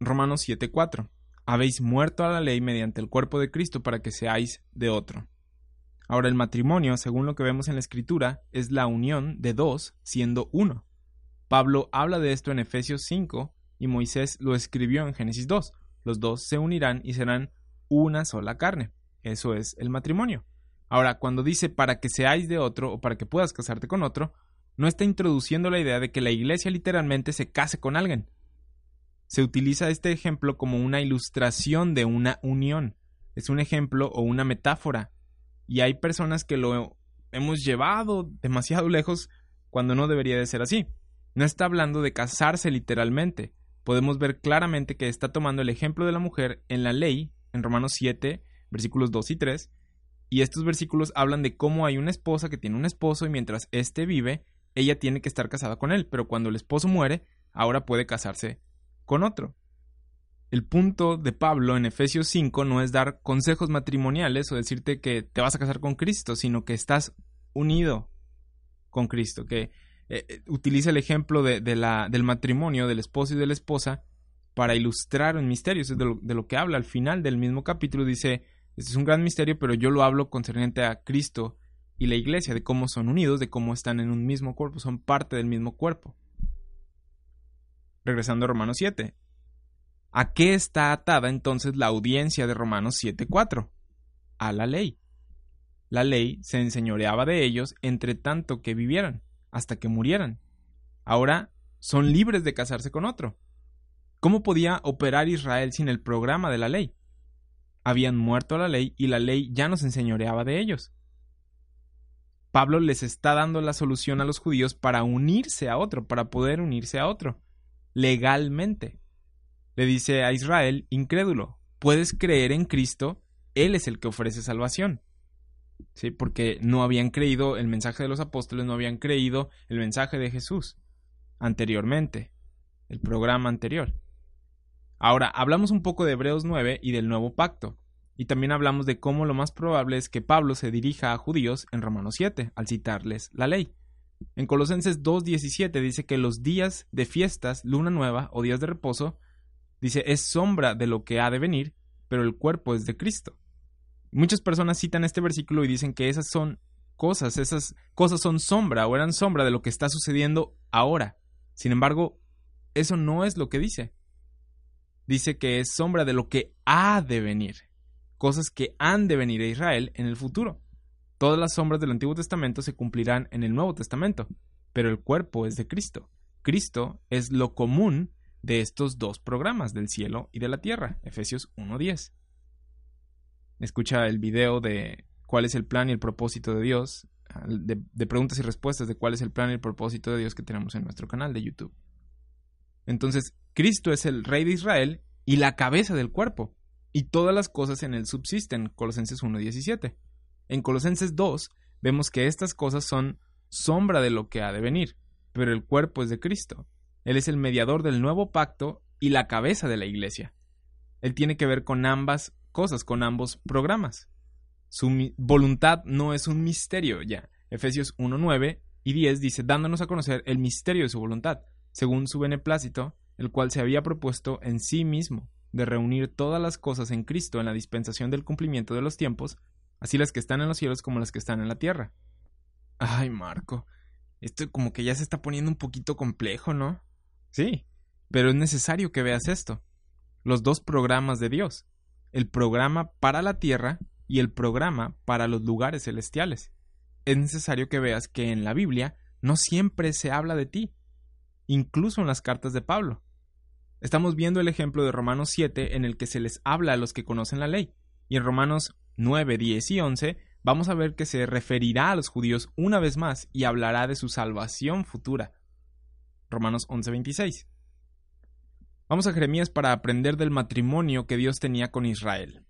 Romanos 7:4 habéis muerto a la ley mediante el cuerpo de Cristo para que seáis de otro. Ahora el matrimonio, según lo que vemos en la Escritura, es la unión de dos siendo uno. Pablo habla de esto en Efesios 5 y Moisés lo escribió en Génesis 2. Los dos se unirán y serán una sola carne. Eso es el matrimonio. Ahora, cuando dice para que seáis de otro o para que puedas casarte con otro, no está introduciendo la idea de que la iglesia literalmente se case con alguien, se utiliza este ejemplo como una ilustración de una unión. Es un ejemplo o una metáfora. Y hay personas que lo hemos llevado demasiado lejos cuando no debería de ser así. No está hablando de casarse literalmente. Podemos ver claramente que está tomando el ejemplo de la mujer en la ley, en Romanos 7, versículos 2 y 3, y estos versículos hablan de cómo hay una esposa que tiene un esposo y mientras éste vive, ella tiene que estar casada con él, pero cuando el esposo muere, ahora puede casarse con otro. El punto de Pablo en Efesios 5 no es dar consejos matrimoniales o decirte que te vas a casar con Cristo, sino que estás unido con Cristo, que eh, eh, utiliza el ejemplo del matrimonio, del esposo y de la esposa, para ilustrar un misterio. Eso es de lo, de lo que habla al final del mismo capítulo. Dice, este es un gran misterio, pero yo lo hablo concerniente a Cristo y la iglesia, de cómo son unidos, de cómo están en un mismo cuerpo, son parte del mismo cuerpo regresando a Romanos 7. ¿A qué está atada entonces la audiencia de Romanos 7.4? A la ley. La ley se enseñoreaba de ellos entre tanto que vivieran, hasta que murieran. Ahora son libres de casarse con otro. ¿Cómo podía operar Israel sin el programa de la ley? Habían muerto la ley y la ley ya no se enseñoreaba de ellos. Pablo les está dando la solución a los judíos para unirse a otro, para poder unirse a otro legalmente. Le dice a Israel, incrédulo, puedes creer en Cristo, Él es el que ofrece salvación. ¿Sí? Porque no habían creído el mensaje de los apóstoles, no habían creído el mensaje de Jesús anteriormente, el programa anterior. Ahora, hablamos un poco de Hebreos 9 y del nuevo pacto, y también hablamos de cómo lo más probable es que Pablo se dirija a judíos en Romanos 7, al citarles la ley. En Colosenses 2.17 dice que los días de fiestas, luna nueva o días de reposo, dice, es sombra de lo que ha de venir, pero el cuerpo es de Cristo. Muchas personas citan este versículo y dicen que esas son cosas, esas cosas son sombra o eran sombra de lo que está sucediendo ahora. Sin embargo, eso no es lo que dice. Dice que es sombra de lo que ha de venir, cosas que han de venir a Israel en el futuro. Todas las sombras del Antiguo Testamento se cumplirán en el Nuevo Testamento, pero el cuerpo es de Cristo. Cristo es lo común de estos dos programas, del cielo y de la tierra, Efesios 1.10. Escucha el video de cuál es el plan y el propósito de Dios, de, preguntas y respuestas de cuál es el plan y el propósito de Dios que tenemos en nuestro canal de YouTube. Entonces, Cristo es el rey de Israel y la cabeza del cuerpo, y todas las cosas en él subsisten, Colosenses 1.17. En Colosenses 2 vemos que estas cosas son sombra de lo que ha de venir, pero el cuerpo es de Cristo. Él es el mediador del nuevo pacto y la cabeza de la iglesia. Él tiene que ver con ambas cosas, con ambos programas. Su voluntad no es un misterio ya. Efesios 1, 9 y 10 dice, dándonos a conocer el misterio de su voluntad, según su beneplácito, el cual se había propuesto en sí mismo, de reunir todas las cosas en Cristo en la dispensación del cumplimiento de los tiempos, así las que están en los cielos como las que están en la tierra. Ay, Marco, esto como que ya se está poniendo un poquito complejo, ¿no? Sí, pero es necesario que veas esto. Los dos programas de Dios, el programa para la tierra y el programa para los lugares celestiales. Es necesario que veas que en la Biblia no siempre se habla de ti, incluso en las cartas de Pablo. Estamos viendo el ejemplo de Romanos 7 en el que se les habla a los que conocen la ley. Y en Romanos 9, 10 y 11 vamos a ver que se referirá a los judíos una vez más y hablará de su salvación futura. Romanos 11, 26. Vamos a Jeremías para aprender del matrimonio que Dios tenía con Israel.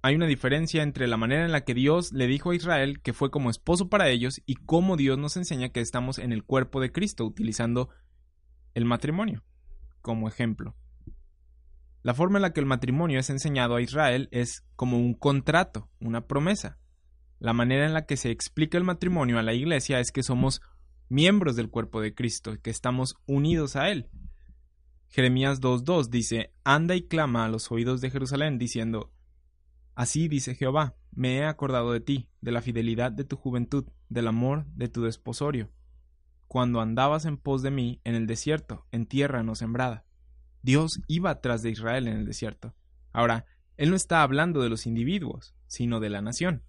Hay una diferencia entre la manera en la que Dios le dijo a Israel que fue como esposo para ellos y cómo Dios nos enseña que estamos en el cuerpo de Cristo utilizando el matrimonio como ejemplo. La forma en la que el matrimonio es enseñado a Israel es como un contrato, una promesa. La manera en la que se explica el matrimonio a la iglesia es que somos miembros del cuerpo de Cristo, que estamos unidos a Él. Jeremías 2.2 dice, Anda y clama a los oídos de Jerusalén, diciendo, Así dice Jehová, me he acordado de ti, de la fidelidad de tu juventud, del amor de tu desposorio, cuando andabas en pos de mí en el desierto, en tierra no sembrada. Dios iba tras de Israel en el desierto. Ahora, Él no está hablando de los individuos, sino de la nación.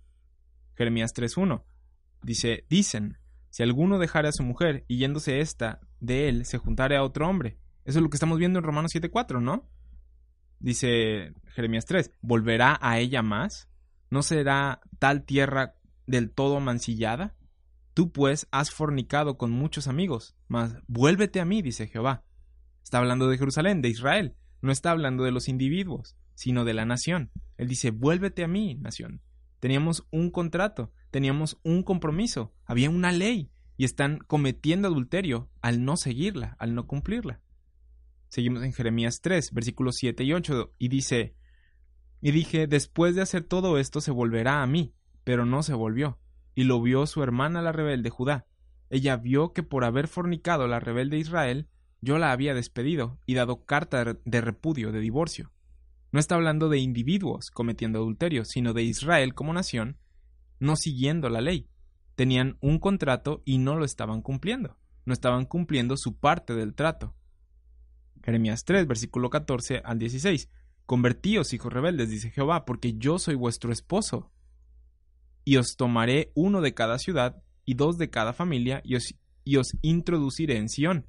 Jeremías 3.1 dice, dicen, si alguno dejare a su mujer y yéndose ésta de él, se juntare a otro hombre, eso es lo que estamos viendo en Romanos 7.4, ¿no? Dice Jeremías 3, ¿volverá a ella más? ¿No será tal tierra del todo mancillada? Tú pues has fornicado con muchos amigos, mas vuélvete a mí, dice Jehová. Está hablando de Jerusalén, de Israel, no está hablando de los individuos, sino de la nación. Él dice, vuélvete a mí, nación. Teníamos un contrato, teníamos un compromiso, había una ley, y están cometiendo adulterio al no seguirla, al no cumplirla. Seguimos en Jeremías 3, versículos 7 y 8, y dice, Y dije, después de hacer todo esto se volverá a mí, pero no se volvió, y lo vio su hermana la rebelde Judá. Ella vio que por haber fornicado la rebelde Israel, yo la había despedido y dado carta de repudio, de divorcio. No está hablando de individuos cometiendo adulterio, sino de Israel como nación, no siguiendo la ley. Tenían un contrato y no lo estaban cumpliendo. No estaban cumpliendo su parte del trato. Jeremías 3, versículo 14 al 16. Convertíos, hijos rebeldes, dice Jehová, porque yo soy vuestro esposo. Y os tomaré uno de cada ciudad y dos de cada familia, y os, y os introduciré en Sión.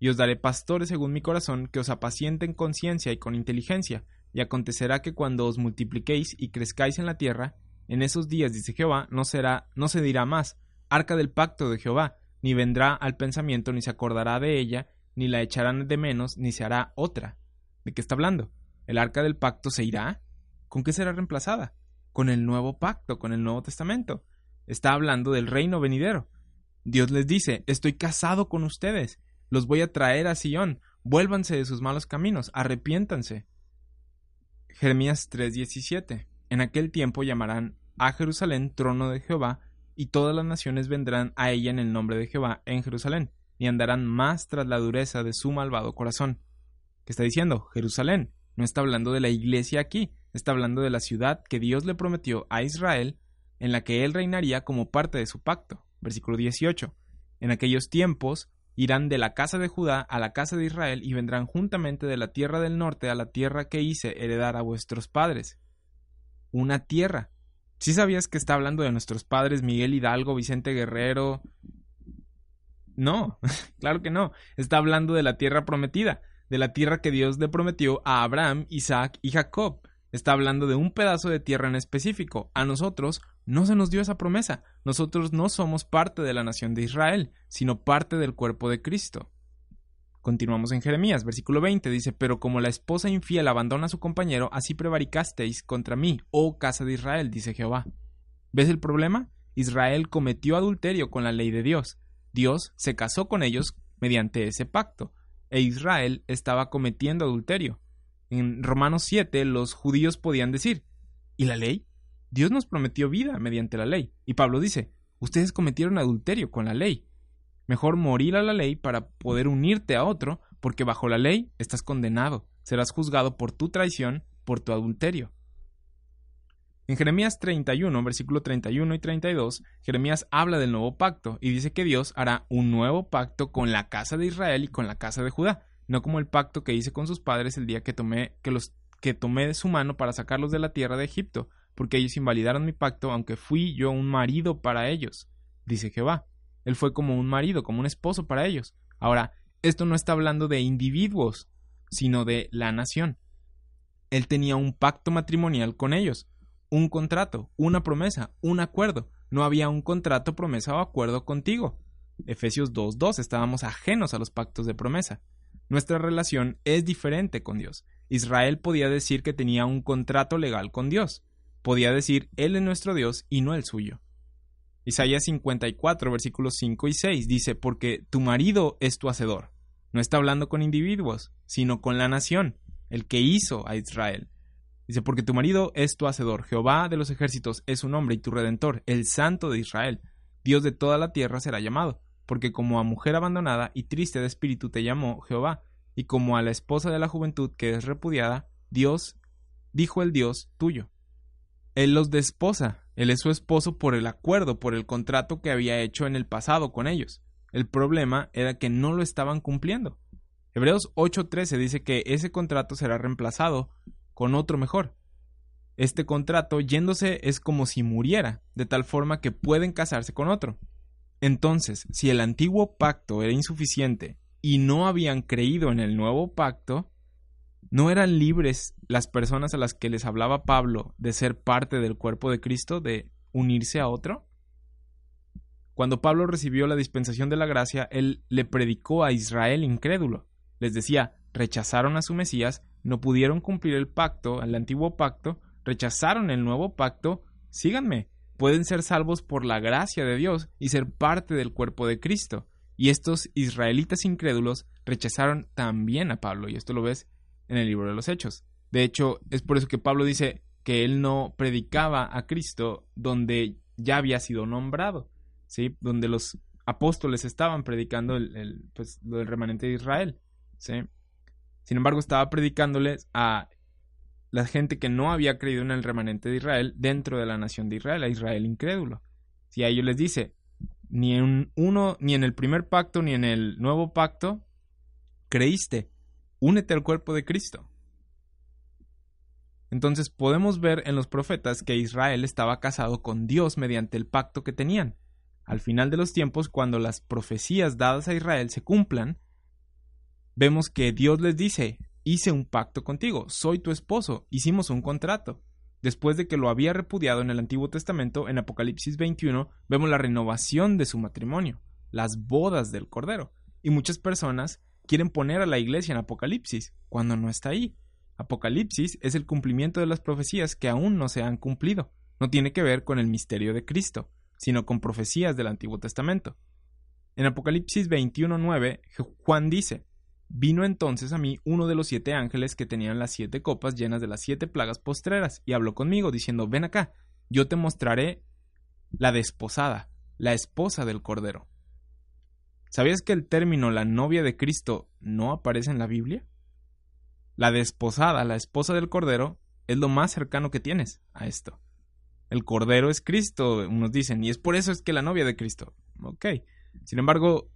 Y os daré pastores según mi corazón, que os apacienten con ciencia y con inteligencia. Y acontecerá que cuando os multipliquéis y crezcáis en la tierra, en esos días, dice Jehová, no será, no se dirá más, arca del pacto de Jehová, ni vendrá al pensamiento, ni se acordará de ella, ni la echarán de menos, ni se hará otra. ¿De qué está hablando? ¿El arca del pacto se irá? ¿Con qué será reemplazada? Con el nuevo pacto, con el Nuevo Testamento. Está hablando del reino venidero. Dios les dice, estoy casado con ustedes, los voy a traer a Sion, vuélvanse de sus malos caminos, arrepiéntanse. Jeremías 3:17 En aquel tiempo llamarán a Jerusalén trono de Jehová, y todas las naciones vendrán a ella en el nombre de Jehová en Jerusalén ni andarán más tras la dureza de su malvado corazón. ¿Qué está diciendo? Jerusalén. No está hablando de la iglesia aquí, está hablando de la ciudad que Dios le prometió a Israel, en la que él reinaría como parte de su pacto. Versículo 18. En aquellos tiempos irán de la casa de Judá a la casa de Israel y vendrán juntamente de la tierra del norte a la tierra que hice heredar a vuestros padres. Una tierra. Si sabías que está hablando de nuestros padres Miguel Hidalgo, Vicente Guerrero, no, claro que no. Está hablando de la tierra prometida, de la tierra que Dios le prometió a Abraham, Isaac y Jacob. Está hablando de un pedazo de tierra en específico. A nosotros no se nos dio esa promesa. Nosotros no somos parte de la nación de Israel, sino parte del cuerpo de Cristo. Continuamos en Jeremías, versículo 20, dice, Pero como la esposa infiel abandona a su compañero, así prevaricasteis contra mí, oh casa de Israel, dice Jehová. ¿Ves el problema? Israel cometió adulterio con la ley de Dios. Dios se casó con ellos mediante ese pacto, e Israel estaba cometiendo adulterio. En Romanos 7 los judíos podían decir, ¿y la ley? Dios nos prometió vida mediante la ley. Y Pablo dice, ustedes cometieron adulterio con la ley. Mejor morir a la ley para poder unirte a otro, porque bajo la ley estás condenado, serás juzgado por tu traición, por tu adulterio. En Jeremías 31, versículo 31 y 32, Jeremías habla del nuevo pacto y dice que Dios hará un nuevo pacto con la casa de Israel y con la casa de Judá, no como el pacto que hice con sus padres el día que tomé que los que tomé de su mano para sacarlos de la tierra de Egipto, porque ellos invalidaron mi pacto, aunque fui yo un marido para ellos, dice Jehová. Él fue como un marido, como un esposo para ellos. Ahora, esto no está hablando de individuos, sino de la nación. Él tenía un pacto matrimonial con ellos, un contrato, una promesa, un acuerdo. No había un contrato, promesa o acuerdo contigo. Efesios 2.2 estábamos ajenos a los pactos de promesa. Nuestra relación es diferente con Dios. Israel podía decir que tenía un contrato legal con Dios. Podía decir, Él es nuestro Dios y no el suyo. Isaías 54, versículos 5 y 6 dice, porque tu marido es tu hacedor. No está hablando con individuos, sino con la nación, el que hizo a Israel. Dice, porque tu marido es tu hacedor, Jehová de los ejércitos es su nombre y tu redentor, el santo de Israel. Dios de toda la tierra será llamado, porque como a mujer abandonada y triste de espíritu te llamó Jehová, y como a la esposa de la juventud que es repudiada, Dios, dijo el Dios tuyo. Él los desposa, él es su esposo por el acuerdo, por el contrato que había hecho en el pasado con ellos. El problema era que no lo estaban cumpliendo. Hebreos 8:13 dice que ese contrato será reemplazado con otro mejor. Este contrato yéndose es como si muriera, de tal forma que pueden casarse con otro. Entonces, si el antiguo pacto era insuficiente y no habían creído en el nuevo pacto, ¿No eran libres las personas a las que les hablaba Pablo de ser parte del cuerpo de Cristo, de unirse a otro? Cuando Pablo recibió la dispensación de la gracia, él le predicó a Israel incrédulo. Les decía, rechazaron a su Mesías, no pudieron cumplir el pacto, el antiguo pacto, rechazaron el nuevo pacto, síganme, pueden ser salvos por la gracia de Dios y ser parte del cuerpo de Cristo. Y estos israelitas incrédulos rechazaron también a Pablo, y esto lo ves en el libro de los Hechos. De hecho, es por eso que Pablo dice que él no predicaba a Cristo donde ya había sido nombrado, ¿sí? Donde los apóstoles estaban predicando el, pues, lo remanente de Israel, ¿sí? Sin embargo, estaba predicándoles a la gente que no había creído en el remanente de Israel dentro de la nación de Israel, a Israel incrédulo. Si a ellos les dice, ni en uno, ni en el primer pacto, ni en el nuevo pacto, creíste, únete al cuerpo de Cristo. Entonces podemos ver en los profetas que Israel estaba casado con Dios mediante el pacto que tenían. Al final de los tiempos, cuando las profecías dadas a Israel se cumplan, vemos que Dios les dice, hice un pacto contigo, soy tu esposo, hicimos un contrato. Después de que lo había repudiado en el Antiguo Testamento, en Apocalipsis 21, vemos la renovación de su matrimonio, las bodas del Cordero. Y muchas personas quieren poner a la iglesia en Apocalipsis, cuando no está ahí. Apocalipsis es el cumplimiento de las profecías que aún no se han cumplido. No tiene que ver con el misterio de Cristo, sino con profecías del Antiguo Testamento. En Apocalipsis 21.9, Juan dice, Vino entonces a mí uno de los siete ángeles que tenían las siete copas llenas de las siete plagas postreras, y habló conmigo, diciendo, Ven acá, yo te mostraré la desposada, la esposa del Cordero. ¿Sabías que el término la novia de Cristo no aparece en la Biblia? La desposada, la esposa del Cordero, es lo más cercano que tienes a esto. El Cordero es Cristo, unos dicen, y es por eso es que la novia de Cristo. Ok. Sin embargo,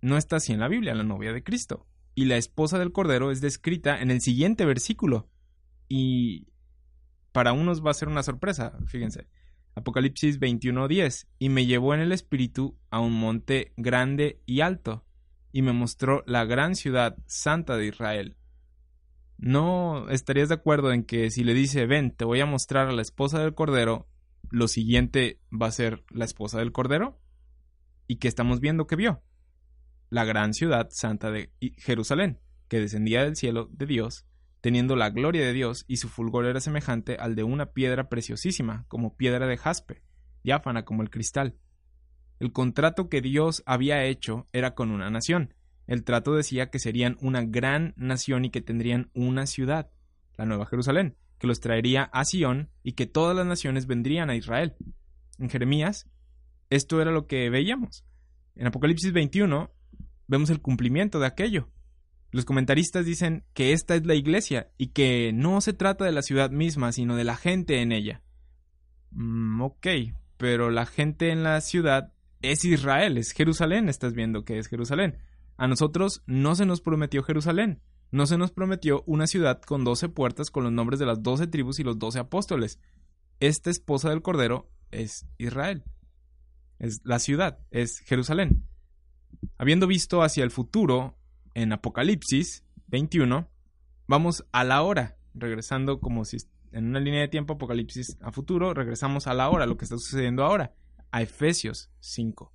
no está así en la Biblia, la novia de Cristo. Y la esposa del Cordero es descrita en el siguiente versículo. Y para unos va a ser una sorpresa, fíjense. Apocalipsis 21:10, y me llevó en el espíritu a un monte grande y alto, y me mostró la gran ciudad santa de Israel. ¿No estarías de acuerdo en que si le dice, ven, te voy a mostrar a la esposa del Cordero, lo siguiente va a ser la esposa del Cordero? ¿Y que estamos viendo que vio? La gran ciudad santa de Jerusalén, que descendía del cielo de Dios teniendo la gloria de Dios, y su fulgor era semejante al de una piedra preciosísima, como piedra de jaspe, diáfana como el cristal. El contrato que Dios había hecho era con una nación. El trato decía que serían una gran nación y que tendrían una ciudad, la Nueva Jerusalén, que los traería a Sión y que todas las naciones vendrían a Israel. En Jeremías, esto era lo que veíamos. En Apocalipsis 21 vemos el cumplimiento de aquello. Los comentaristas dicen que esta es la iglesia y que no se trata de la ciudad misma, sino de la gente en ella. Mm, ok, pero la gente en la ciudad es Israel, es Jerusalén, estás viendo que es Jerusalén. A nosotros no se nos prometió Jerusalén, no se nos prometió una ciudad con doce puertas con los nombres de las doce tribus y los doce apóstoles. Esta esposa del Cordero es Israel, es la ciudad, es Jerusalén. Habiendo visto hacia el futuro, en Apocalipsis 21, Vamos a la hora, regresando como si en una línea de tiempo, Apocalipsis a futuro, regresamos a la hora, lo que está sucediendo ahora, a Efesios 5.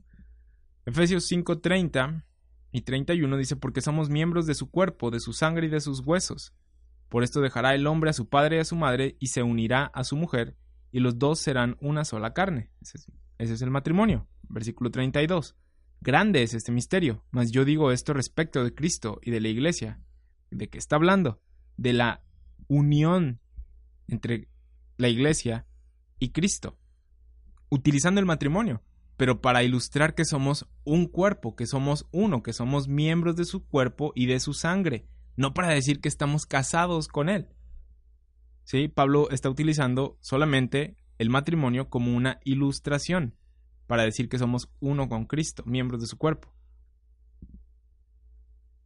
Efesios 5, 30 y 31 dice, porque somos miembros de su cuerpo, de su sangre y de sus huesos. Por esto dejará el hombre a su padre y a su madre y se unirá a su mujer, y los dos serán una sola carne. Ese es, ese es el matrimonio. Versículo 32. Grande es este misterio, mas yo digo esto respecto de Cristo y de la Iglesia. ¿De qué está hablando? De la unión entre la Iglesia y Cristo, utilizando el matrimonio, pero para ilustrar que somos un cuerpo, que somos uno, que somos miembros de su cuerpo y de su sangre, no para decir que estamos casados con Él. ¿Sí? Pablo está utilizando solamente el matrimonio como una ilustración para decir que somos uno con Cristo, miembros de su cuerpo.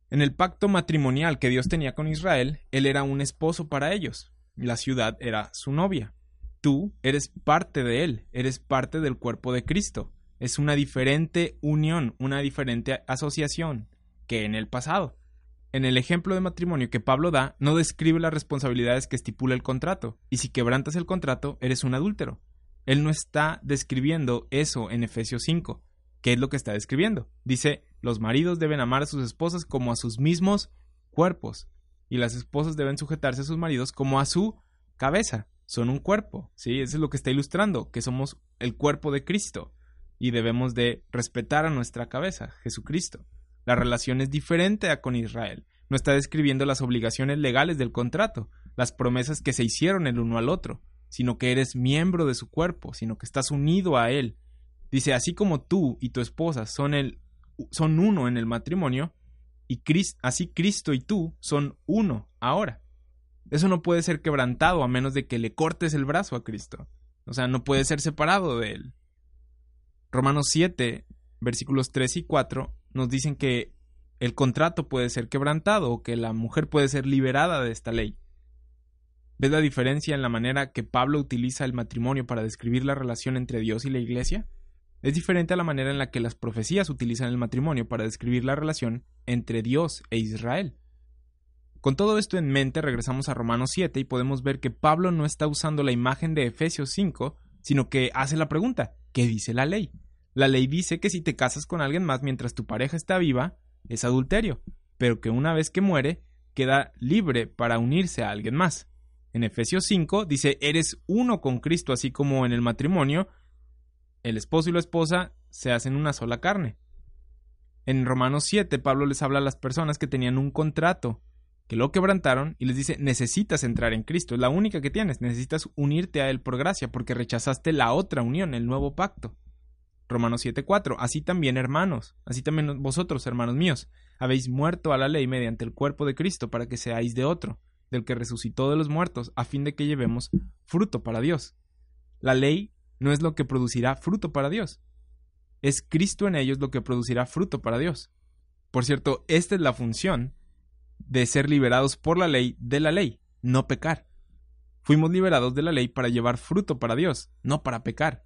En el pacto matrimonial que Dios tenía con Israel, Él era un esposo para ellos, la ciudad era su novia. Tú eres parte de Él, eres parte del cuerpo de Cristo. Es una diferente unión, una diferente asociación que en el pasado. En el ejemplo de matrimonio que Pablo da, no describe las responsabilidades que estipula el contrato, y si quebrantas el contrato, eres un adúltero. Él no está describiendo eso en Efesios 5. ¿Qué es lo que está describiendo? Dice, los maridos deben amar a sus esposas como a sus mismos cuerpos, y las esposas deben sujetarse a sus maridos como a su cabeza. Son un cuerpo, ¿sí? Eso es lo que está ilustrando, que somos el cuerpo de Cristo, y debemos de respetar a nuestra cabeza, Jesucristo. La relación es diferente a con Israel. No está describiendo las obligaciones legales del contrato, las promesas que se hicieron el uno al otro sino que eres miembro de su cuerpo, sino que estás unido a él. Dice, así como tú y tu esposa son, el, son uno en el matrimonio, y así Cristo y tú son uno ahora. Eso no puede ser quebrantado a menos de que le cortes el brazo a Cristo. O sea, no puede ser separado de él. Romanos 7, versículos 3 y 4 nos dicen que el contrato puede ser quebrantado o que la mujer puede ser liberada de esta ley. ¿Ves la diferencia en la manera que Pablo utiliza el matrimonio para describir la relación entre Dios y la Iglesia? Es diferente a la manera en la que las profecías utilizan el matrimonio para describir la relación entre Dios e Israel. Con todo esto en mente regresamos a Romanos 7 y podemos ver que Pablo no está usando la imagen de Efesios 5, sino que hace la pregunta, ¿qué dice la ley? La ley dice que si te casas con alguien más mientras tu pareja está viva, es adulterio, pero que una vez que muere, queda libre para unirse a alguien más. En Efesios 5 dice, eres uno con Cristo, así como en el matrimonio, el esposo y la esposa se hacen una sola carne. En Romanos 7, Pablo les habla a las personas que tenían un contrato, que lo quebrantaron, y les dice, necesitas entrar en Cristo, es la única que tienes, necesitas unirte a Él por gracia, porque rechazaste la otra unión, el nuevo pacto. Romanos 7:4, así también hermanos, así también vosotros, hermanos míos, habéis muerto a la ley mediante el cuerpo de Cristo para que seáis de otro del que resucitó de los muertos, a fin de que llevemos fruto para Dios. La ley no es lo que producirá fruto para Dios. Es Cristo en ellos lo que producirá fruto para Dios. Por cierto, esta es la función de ser liberados por la ley de la ley, no pecar. Fuimos liberados de la ley para llevar fruto para Dios, no para pecar.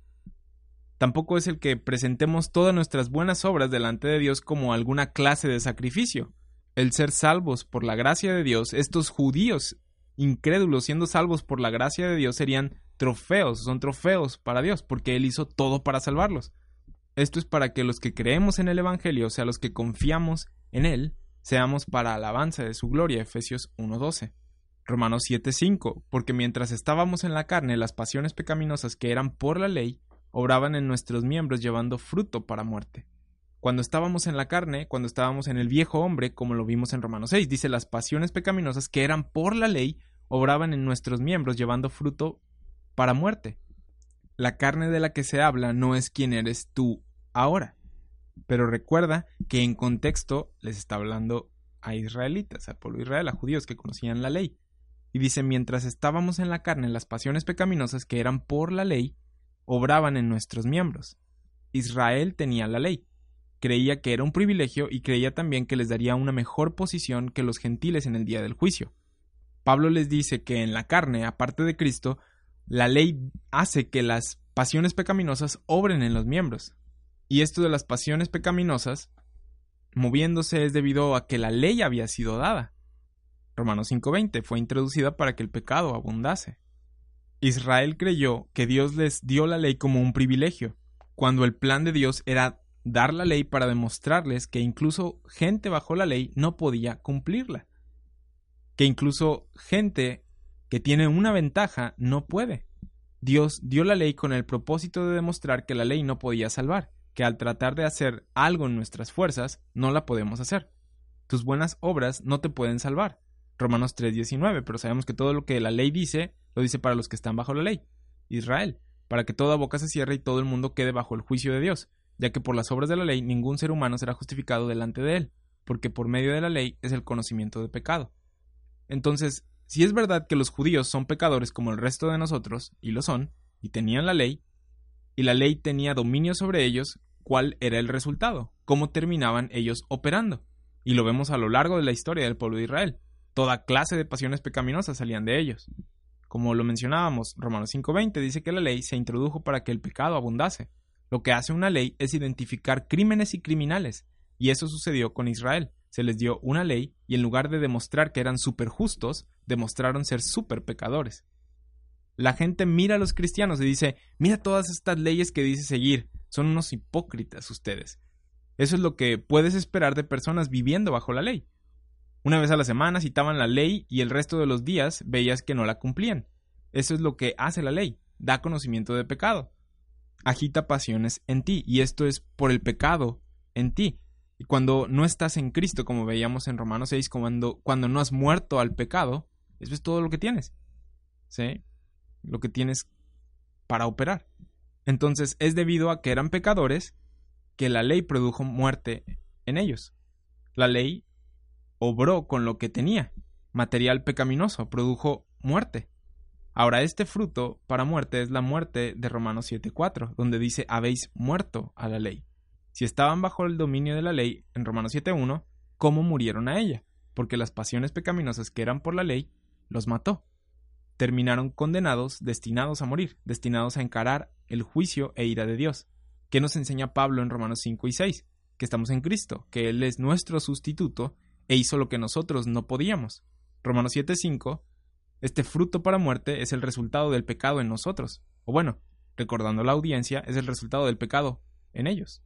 Tampoco es el que presentemos todas nuestras buenas obras delante de Dios como alguna clase de sacrificio el ser salvos por la gracia de Dios, estos judíos incrédulos siendo salvos por la gracia de Dios serían trofeos, son trofeos para Dios, porque Él hizo todo para salvarlos. Esto es para que los que creemos en el Evangelio, o sea, los que confiamos en Él, seamos para alabanza de su gloria. Efesios 1.12. Romanos 7.5. Porque mientras estábamos en la carne, las pasiones pecaminosas que eran por la ley, obraban en nuestros miembros llevando fruto para muerte cuando estábamos en la carne, cuando estábamos en el viejo hombre, como lo vimos en Romanos 6, dice las pasiones pecaminosas que eran por la ley, obraban en nuestros miembros llevando fruto para muerte. La carne de la que se habla no es quien eres tú ahora. Pero recuerda que en contexto les está hablando a israelitas, al pueblo Israel, a judíos que conocían la ley. Y dice, mientras estábamos en la carne, las pasiones pecaminosas que eran por la ley, obraban en nuestros miembros. Israel tenía la ley, creía que era un privilegio y creía también que les daría una mejor posición que los gentiles en el día del juicio. Pablo les dice que en la carne, aparte de Cristo, la ley hace que las pasiones pecaminosas obren en los miembros. Y esto de las pasiones pecaminosas, moviéndose es debido a que la ley había sido dada. Romanos 5:20 fue introducida para que el pecado abundase. Israel creyó que Dios les dio la ley como un privilegio, cuando el plan de Dios era dar la ley para demostrarles que incluso gente bajo la ley no podía cumplirla, que incluso gente que tiene una ventaja no puede. Dios dio la ley con el propósito de demostrar que la ley no podía salvar, que al tratar de hacer algo en nuestras fuerzas no la podemos hacer. Tus buenas obras no te pueden salvar. Romanos 3:19, pero sabemos que todo lo que la ley dice, lo dice para los que están bajo la ley, Israel, para que toda boca se cierre y todo el mundo quede bajo el juicio de Dios, ya que por las obras de la ley ningún ser humano será justificado delante de él, porque por medio de la ley es el conocimiento de pecado. Entonces, si es verdad que los judíos son pecadores como el resto de nosotros, y lo son, y tenían la ley, y la ley tenía dominio sobre ellos, ¿cuál era el resultado? ¿Cómo terminaban ellos operando? Y lo vemos a lo largo de la historia del pueblo de Israel. Toda clase de pasiones pecaminosas salían de ellos. Como lo mencionábamos, Romanos 5:20 dice que la ley se introdujo para que el pecado abundase. Lo que hace una ley es identificar crímenes y criminales, y eso sucedió con Israel. Se les dio una ley y en lugar de demostrar que eran súper justos, demostraron ser súper pecadores. La gente mira a los cristianos y dice, mira todas estas leyes que dice seguir, son unos hipócritas ustedes. Eso es lo que puedes esperar de personas viviendo bajo la ley. Una vez a la semana citaban la ley y el resto de los días veías que no la cumplían. Eso es lo que hace la ley, da conocimiento de pecado. Agita pasiones en ti y esto es por el pecado en ti. Y cuando no estás en Cristo, como veíamos en Romanos 6, cuando, cuando no has muerto al pecado, eso es todo lo que tienes. ¿Sí? Lo que tienes para operar. Entonces es debido a que eran pecadores que la ley produjo muerte en ellos. La ley obró con lo que tenía. Material pecaminoso produjo muerte. Ahora, este fruto para muerte es la muerte de Romanos 7.4, donde dice habéis muerto a la ley. Si estaban bajo el dominio de la ley, en Romanos 7.1, ¿cómo murieron a ella? Porque las pasiones pecaminosas que eran por la ley los mató. Terminaron condenados, destinados a morir, destinados a encarar el juicio e ira de Dios. ¿Qué nos enseña Pablo en Romanos 5 y 6? Que estamos en Cristo, que Él es nuestro sustituto e hizo lo que nosotros no podíamos. Romanos 7:5, este fruto para muerte es el resultado del pecado en nosotros. O bueno, recordando la audiencia, es el resultado del pecado en ellos.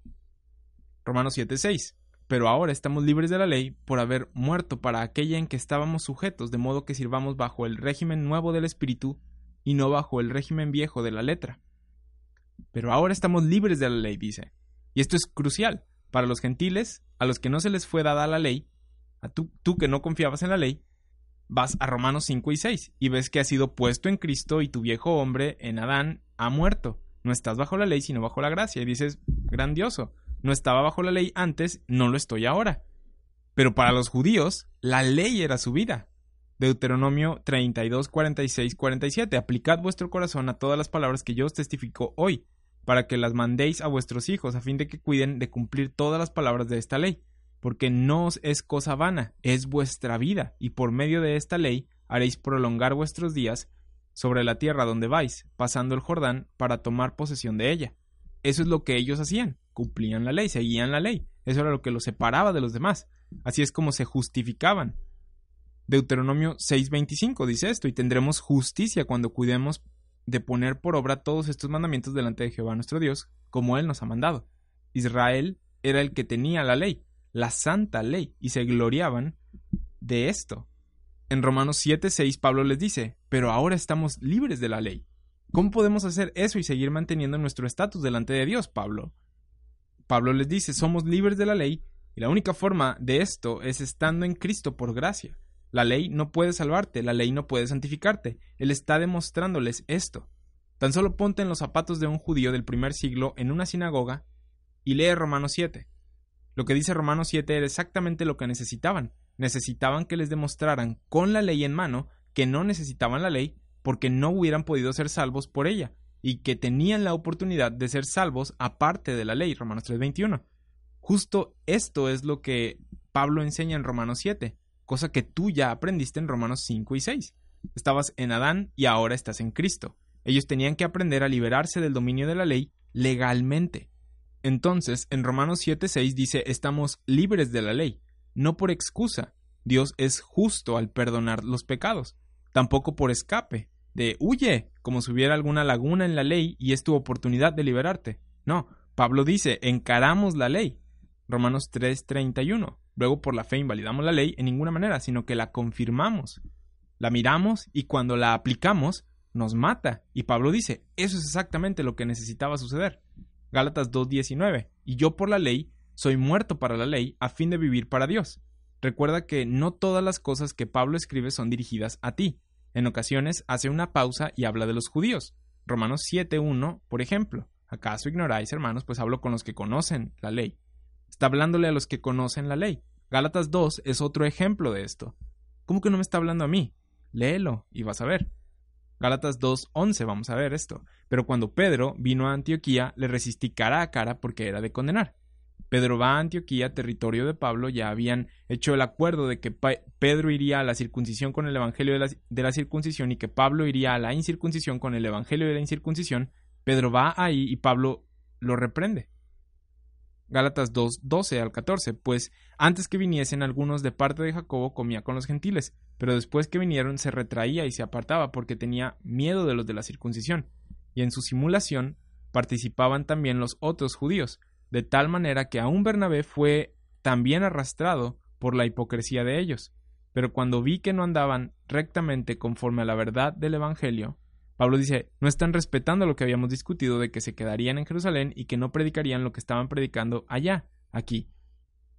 Romanos 7:6, pero ahora estamos libres de la ley por haber muerto para aquella en que estábamos sujetos, de modo que sirvamos bajo el régimen nuevo del Espíritu y no bajo el régimen viejo de la letra. Pero ahora estamos libres de la ley, dice. Y esto es crucial. Para los gentiles, a los que no se les fue dada la ley, a tú, tú que no confiabas en la ley, vas a Romanos 5 y 6 y ves que has sido puesto en Cristo y tu viejo hombre en Adán ha muerto. No estás bajo la ley, sino bajo la gracia. Y dices, grandioso, no estaba bajo la ley antes, no lo estoy ahora. Pero para los judíos, la ley era su vida. Deuteronomio 32, 46, 47. Aplicad vuestro corazón a todas las palabras que yo os testifico hoy, para que las mandéis a vuestros hijos, a fin de que cuiden de cumplir todas las palabras de esta ley porque no es cosa vana, es vuestra vida, y por medio de esta ley haréis prolongar vuestros días sobre la tierra donde vais, pasando el Jordán para tomar posesión de ella. Eso es lo que ellos hacían, cumplían la ley, seguían la ley, eso era lo que los separaba de los demás, así es como se justificaban. Deuteronomio 6:25 dice esto, y tendremos justicia cuando cuidemos de poner por obra todos estos mandamientos delante de Jehová nuestro Dios, como Él nos ha mandado. Israel era el que tenía la ley, la santa ley y se gloriaban de esto. En Romanos 7:6 Pablo les dice, pero ahora estamos libres de la ley. ¿Cómo podemos hacer eso y seguir manteniendo nuestro estatus delante de Dios, Pablo? Pablo les dice, somos libres de la ley y la única forma de esto es estando en Cristo por gracia. La ley no puede salvarte, la ley no puede santificarte. Él está demostrándoles esto. Tan solo ponte en los zapatos de un judío del primer siglo en una sinagoga y lee Romanos 7. Lo que dice Romanos 7 era exactamente lo que necesitaban. Necesitaban que les demostraran con la ley en mano que no necesitaban la ley porque no hubieran podido ser salvos por ella y que tenían la oportunidad de ser salvos aparte de la ley, Romanos 3:21. Justo esto es lo que Pablo enseña en Romanos 7, cosa que tú ya aprendiste en Romanos 5 y 6. Estabas en Adán y ahora estás en Cristo. Ellos tenían que aprender a liberarse del dominio de la ley legalmente. Entonces, en Romanos 7:6 dice, estamos libres de la ley, no por excusa. Dios es justo al perdonar los pecados, tampoco por escape, de huye, como si hubiera alguna laguna en la ley y es tu oportunidad de liberarte. No, Pablo dice, encaramos la ley. Romanos 3:31. Luego por la fe invalidamos la ley en ninguna manera, sino que la confirmamos. La miramos y cuando la aplicamos nos mata. Y Pablo dice, eso es exactamente lo que necesitaba suceder. Gálatas 2:19. Y yo por la ley soy muerto para la ley a fin de vivir para Dios. Recuerda que no todas las cosas que Pablo escribe son dirigidas a ti. En ocasiones hace una pausa y habla de los judíos. Romanos 7.1, por ejemplo. ¿Acaso ignoráis, hermanos? Pues hablo con los que conocen la ley. Está hablándole a los que conocen la ley. Gálatas 2 es otro ejemplo de esto. ¿Cómo que no me está hablando a mí? Léelo y vas a ver. Gálatas 2.11, vamos a ver esto. Pero cuando Pedro vino a Antioquía, le resistí cara a cara porque era de condenar. Pedro va a Antioquía, territorio de Pablo, ya habían hecho el acuerdo de que Pedro iría a la circuncisión con el evangelio de la, circuncisión y que Pablo iría a la incircuncisión con el evangelio de la incircuncisión. Pedro va ahí y Pablo lo reprende. Gálatas 2, 12 al 14, pues antes que viniesen algunos de parte de Jacobo comía con los gentiles, pero después que vinieron se retraía y se apartaba porque tenía miedo de los de la circuncisión, y en su simulación participaban también los otros judíos, de tal manera que aún Bernabé fue también arrastrado por la hipocresía de ellos. Pero cuando vi que no andaban rectamente conforme a la verdad del Evangelio, Pablo dice, no están respetando lo que habíamos discutido de que se quedarían en Jerusalén y que no predicarían lo que estaban predicando allá, aquí,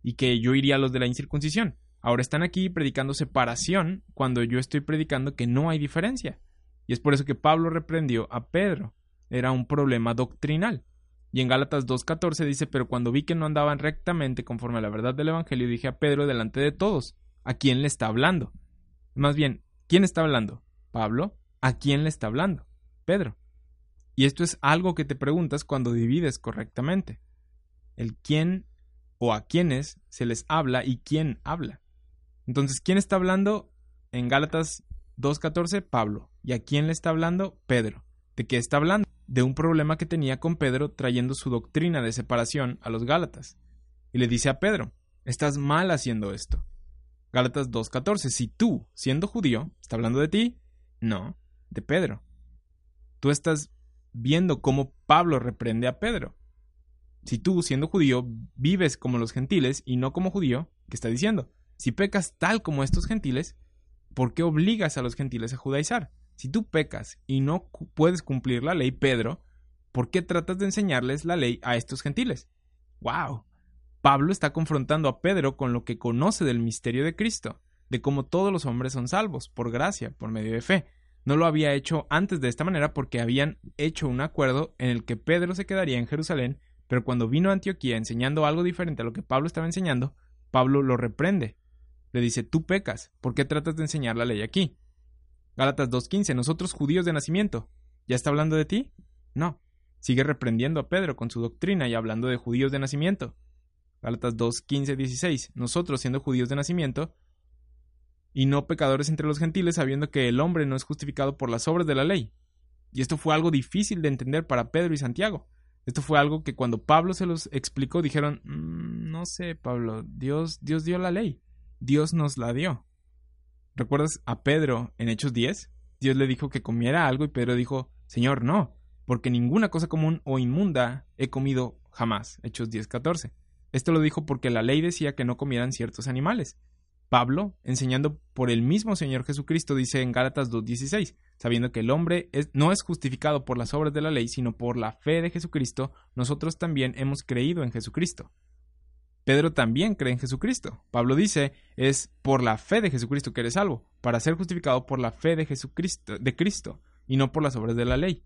y que yo iría a los de la incircuncisión. Ahora están aquí predicando separación cuando yo estoy predicando que no hay diferencia. Y es por eso que Pablo reprendió a Pedro. Era un problema doctrinal. Y en Gálatas 2.14 dice, pero cuando vi que no andaban rectamente conforme a la verdad del Evangelio, dije a Pedro delante de todos, ¿a quién le está hablando? Más bien, ¿quién está hablando? Pablo. ¿A quién le está hablando? Pedro. Y esto es algo que te preguntas cuando divides correctamente. El quién o a quiénes se les habla y quién habla. Entonces, ¿quién está hablando? En Gálatas 2.14, Pablo. ¿Y a quién le está hablando? Pedro. ¿De qué está hablando? De un problema que tenía con Pedro trayendo su doctrina de separación a los Gálatas. Y le dice a Pedro, estás mal haciendo esto. Gálatas 2.14, si tú, siendo judío, está hablando de ti, no, de Pedro. Tú estás viendo cómo Pablo reprende a Pedro. Si tú, siendo judío, vives como los gentiles y no como judío, ¿qué está diciendo? Si pecas tal como estos gentiles, ¿por qué obligas a los gentiles a judaizar? Si tú pecas y no puedes cumplir la ley, Pedro, ¿por qué tratas de enseñarles la ley a estos gentiles? ¡Wow! Pablo está confrontando a Pedro con lo que conoce del misterio de Cristo, de cómo todos los hombres son salvos, por gracia, por medio de fe. No lo había hecho antes de esta manera porque habían hecho un acuerdo en el que Pedro se quedaría en Jerusalén, pero cuando vino a Antioquía enseñando algo diferente a lo que Pablo estaba enseñando, Pablo lo reprende. Le dice, tú pecas, ¿por qué tratas de enseñar la ley aquí? Gálatas 2.15, nosotros judíos de nacimiento. ¿Ya está hablando de ti? No. Sigue reprendiendo a Pedro con su doctrina y hablando de judíos de nacimiento. Gálatas 2.15, 16, nosotros siendo judíos de nacimiento, y no pecadores entre los gentiles, sabiendo que el hombre no es justificado por las obras de la ley. Y esto fue algo difícil de entender para Pedro y Santiago. Esto fue algo que cuando Pablo se los explicó dijeron, mm, no sé, Pablo, Dios, Dios dio la ley, Dios nos la dio. ¿Recuerdas a Pedro en Hechos 10? Dios le dijo que comiera algo y Pedro dijo, Señor, no, porque ninguna cosa común o inmunda he comido jamás. Hechos 10:14. Esto lo dijo porque la ley decía que no comieran ciertos animales. Pablo, enseñando por el mismo Señor Jesucristo, dice en Gálatas 2.16, sabiendo que el hombre no es justificado por las obras de la ley, sino por la fe de Jesucristo, nosotros también hemos creído en Jesucristo. Pedro también cree en Jesucristo. Pablo dice, es por la fe de Jesucristo que eres salvo, para ser justificado por la fe de Jesucristo, de Cristo, y no por las obras de la ley.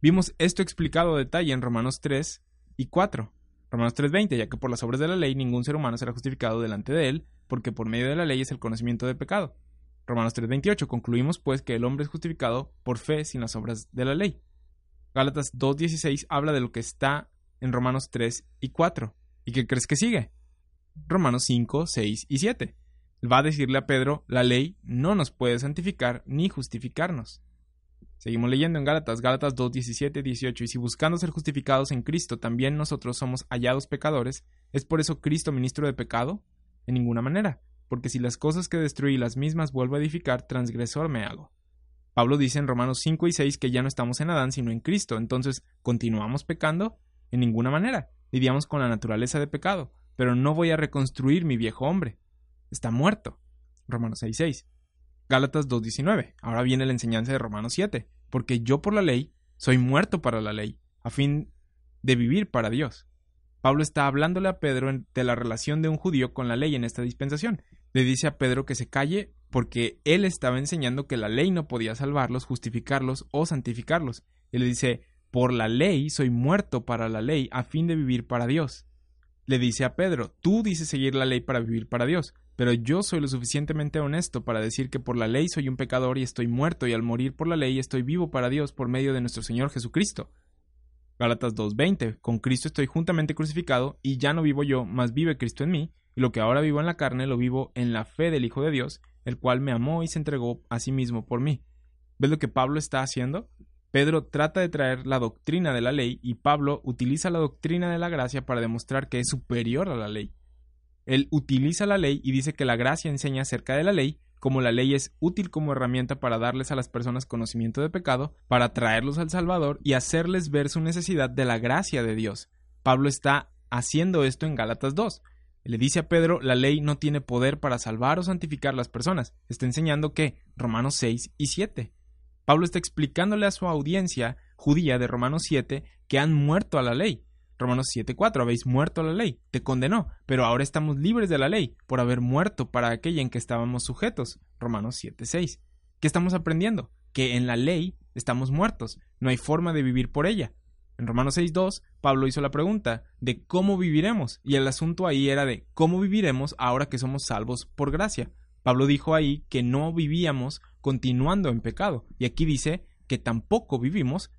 Vimos esto explicado a detalle en Romanos 3 y 4. Romanos 3:20, ya que por las obras de la ley ningún ser humano será justificado delante de él, porque por medio de la ley es el conocimiento del pecado. Romanos 3:28, concluimos pues que el hombre es justificado por fe sin las obras de la ley. Gálatas 2:16 habla de lo que está en Romanos 3 y 4. ¿Y qué crees que sigue? Romanos 5, 6 y 7. Va a decirle a Pedro, la ley no nos puede santificar ni justificarnos. Seguimos leyendo en Gálatas, Gálatas 2, 17, 18, y si buscando ser justificados en Cristo también nosotros somos hallados pecadores, ¿es por eso Cristo ministro de pecado? En ninguna manera, porque si las cosas que destruí las mismas vuelvo a edificar, transgresor me hago. Pablo dice en Romanos 5 y 6 que ya no estamos en Adán, sino en Cristo. Entonces, ¿continuamos pecando? En ninguna manera. Lidiamos con la naturaleza de pecado, pero no voy a reconstruir mi viejo hombre. Está muerto. Romanos 6, 6. Gálatas 2.19. Ahora viene la enseñanza de Romanos 7. Porque yo por la ley soy muerto para la ley, a fin de vivir para Dios. Pablo está hablándole a Pedro de la relación de un judío con la ley en esta dispensación. Le dice a Pedro que se calle porque él estaba enseñando que la ley no podía salvarlos, justificarlos o santificarlos. Y le dice, por la ley soy muerto para la ley a fin de vivir para Dios. Le dice a Pedro, tú dices seguir la ley para vivir para Dios, pero yo soy lo suficientemente honesto para decir que por la ley soy un pecador y estoy muerto y al morir por la ley estoy vivo para Dios por medio de nuestro Señor Jesucristo. Gálatas 2.20, con Cristo estoy juntamente crucificado y ya no vivo yo, mas vive Cristo en mí, y lo que ahora vivo en la carne lo vivo en la fe del Hijo de Dios, el cual me amó y se entregó a sí mismo por mí. ¿Ves lo que Pablo está haciendo? Pedro trata de traer la doctrina de la ley y Pablo utiliza la doctrina de la gracia para demostrar que es superior a la ley. Él utiliza la ley y dice que la gracia enseña acerca de la ley, como la ley es útil como herramienta para darles a las personas conocimiento de pecado, para traerlos al Salvador y hacerles ver su necesidad de la gracia de Dios. Pablo está haciendo esto en Gálatas 2. Le dice a Pedro, la ley no tiene poder para salvar o santificar las personas. Está enseñando que Romanos 6 y 7. Pablo está explicándole a su audiencia judía de Romanos 7 que han muerto a la ley. Romanos 7:4, habéis muerto a la ley, te condenó, pero ahora estamos libres de la ley por haber muerto para aquella en que estábamos sujetos. Romanos 7:6. ¿Qué estamos aprendiendo? Que en la ley estamos muertos, no hay forma de vivir por ella. En Romanos 6.2, Pablo hizo la pregunta de cómo viviremos, y el asunto ahí era de cómo viviremos ahora que somos salvos por gracia. Pablo dijo ahí que no vivíamos continuando en pecado, y aquí dice que tampoco vivimos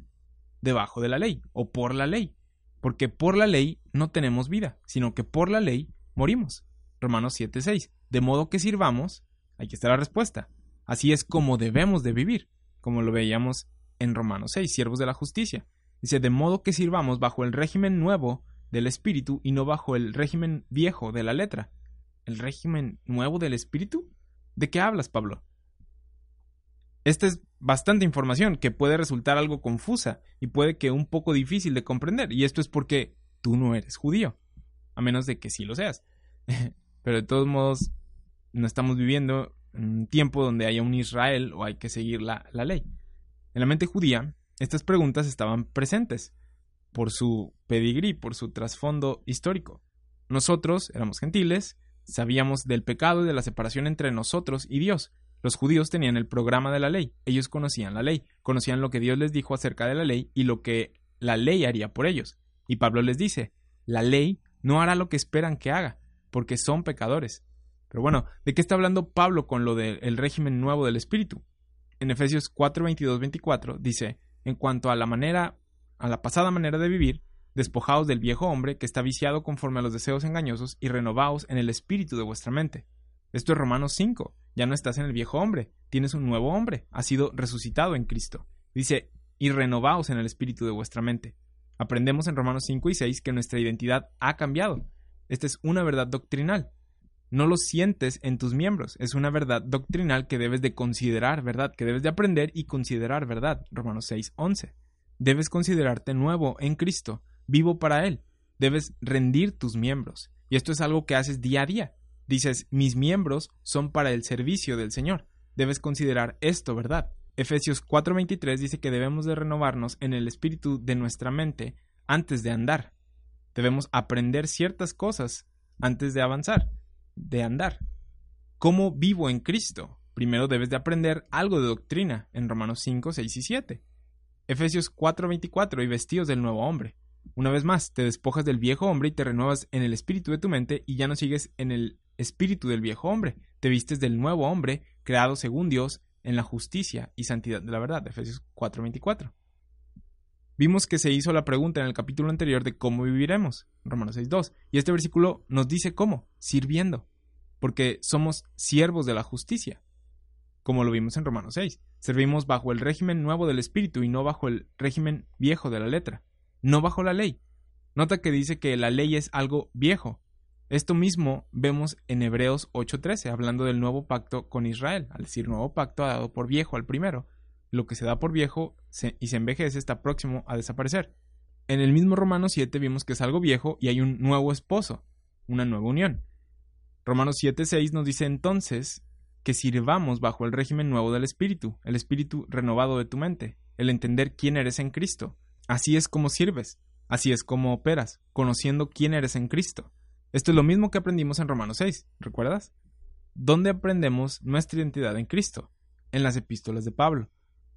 debajo de la ley o por la ley, porque por la ley no tenemos vida, sino que por la ley morimos. Romanos 7.6. De modo que sirvamos, aquí está la respuesta. Así es como debemos de vivir, como lo veíamos en Romanos 6, siervos de la justicia. Dice, de modo que sirvamos bajo el régimen nuevo del espíritu y no bajo el régimen viejo de la letra. ¿El régimen nuevo del espíritu? ¿De qué hablas, Pablo? Esta es bastante información que puede resultar algo confusa y puede que un poco difícil de comprender, y esto es porque tú no eres judío, a menos de que sí lo seas. Pero de todos modos, no estamos viviendo en un tiempo donde haya un Israel o hay que seguir la, la ley. En la mente judía, estas preguntas estaban presentes por su pedigrí, por su trasfondo histórico. Nosotros éramos gentiles, sabíamos del pecado y de la separación entre nosotros y Dios. Los judíos tenían el programa de la ley, ellos conocían la ley, conocían lo que Dios les dijo acerca de la ley y lo que la ley haría por ellos. Y Pablo les dice, la ley no hará lo que esperan que haga, porque son pecadores. Pero bueno, ¿de qué está hablando Pablo con lo del régimen nuevo del Espíritu? En Efesios 4, 22, 24 dice, en cuanto a la manera, a la pasada manera de vivir, despojaos del viejo hombre que está viciado conforme a los deseos engañosos y renovaos en el espíritu de vuestra mente. Esto es Romanos 5. Ya no estás en el viejo hombre, tienes un nuevo hombre, has sido resucitado en Cristo. Dice, y renovaos en el espíritu de vuestra mente. Aprendemos en Romanos 5 y 6 que nuestra identidad ha cambiado. Esta es una verdad doctrinal. No lo sientes en tus miembros, es una verdad doctrinal que debes de considerar verdad, que debes de aprender y considerar verdad. Romanos 6, 11. Debes considerarte nuevo en Cristo, vivo para Él. Debes rendir tus miembros. Y esto es algo que haces día a día. Dices, mis miembros son para el servicio del Señor. Debes considerar esto, ¿verdad? Efesios 4:23 dice que debemos de renovarnos en el espíritu de nuestra mente antes de andar. Debemos aprender ciertas cosas antes de avanzar de andar. ¿Cómo vivo en Cristo? Primero debes de aprender algo de doctrina en Romanos 5, 6 y 7. Efesios 4, 24 y vestidos del nuevo hombre. Una vez más, te despojas del viejo hombre y te renuevas en el espíritu de tu mente y ya no sigues en el espíritu del viejo hombre. Te vistes del nuevo hombre, creado según Dios, en la justicia y santidad de la verdad. Efesios 4, 24. Vimos que se hizo la pregunta en el capítulo anterior de cómo viviremos, Romanos 6.2, y este versículo nos dice cómo, sirviendo, porque somos siervos de la justicia, como lo vimos en Romanos 6. Servimos bajo el régimen nuevo del Espíritu y no bajo el régimen viejo de la letra, no bajo la ley. Nota que dice que la ley es algo viejo. Esto mismo vemos en Hebreos 8:13, hablando del nuevo pacto con Israel, al decir nuevo pacto ha dado por viejo al primero. Lo que se da por viejo y se envejece está próximo a desaparecer. En el mismo Romanos 7 vimos que es algo viejo y hay un nuevo esposo, una nueva unión. Romanos 7:6 nos dice entonces que sirvamos bajo el régimen nuevo del Espíritu, el Espíritu renovado de tu mente, el entender quién eres en Cristo. Así es como sirves, así es como operas, conociendo quién eres en Cristo. Esto es lo mismo que aprendimos en Romanos 6, ¿recuerdas? ¿Dónde aprendemos nuestra identidad en Cristo? En las epístolas de Pablo.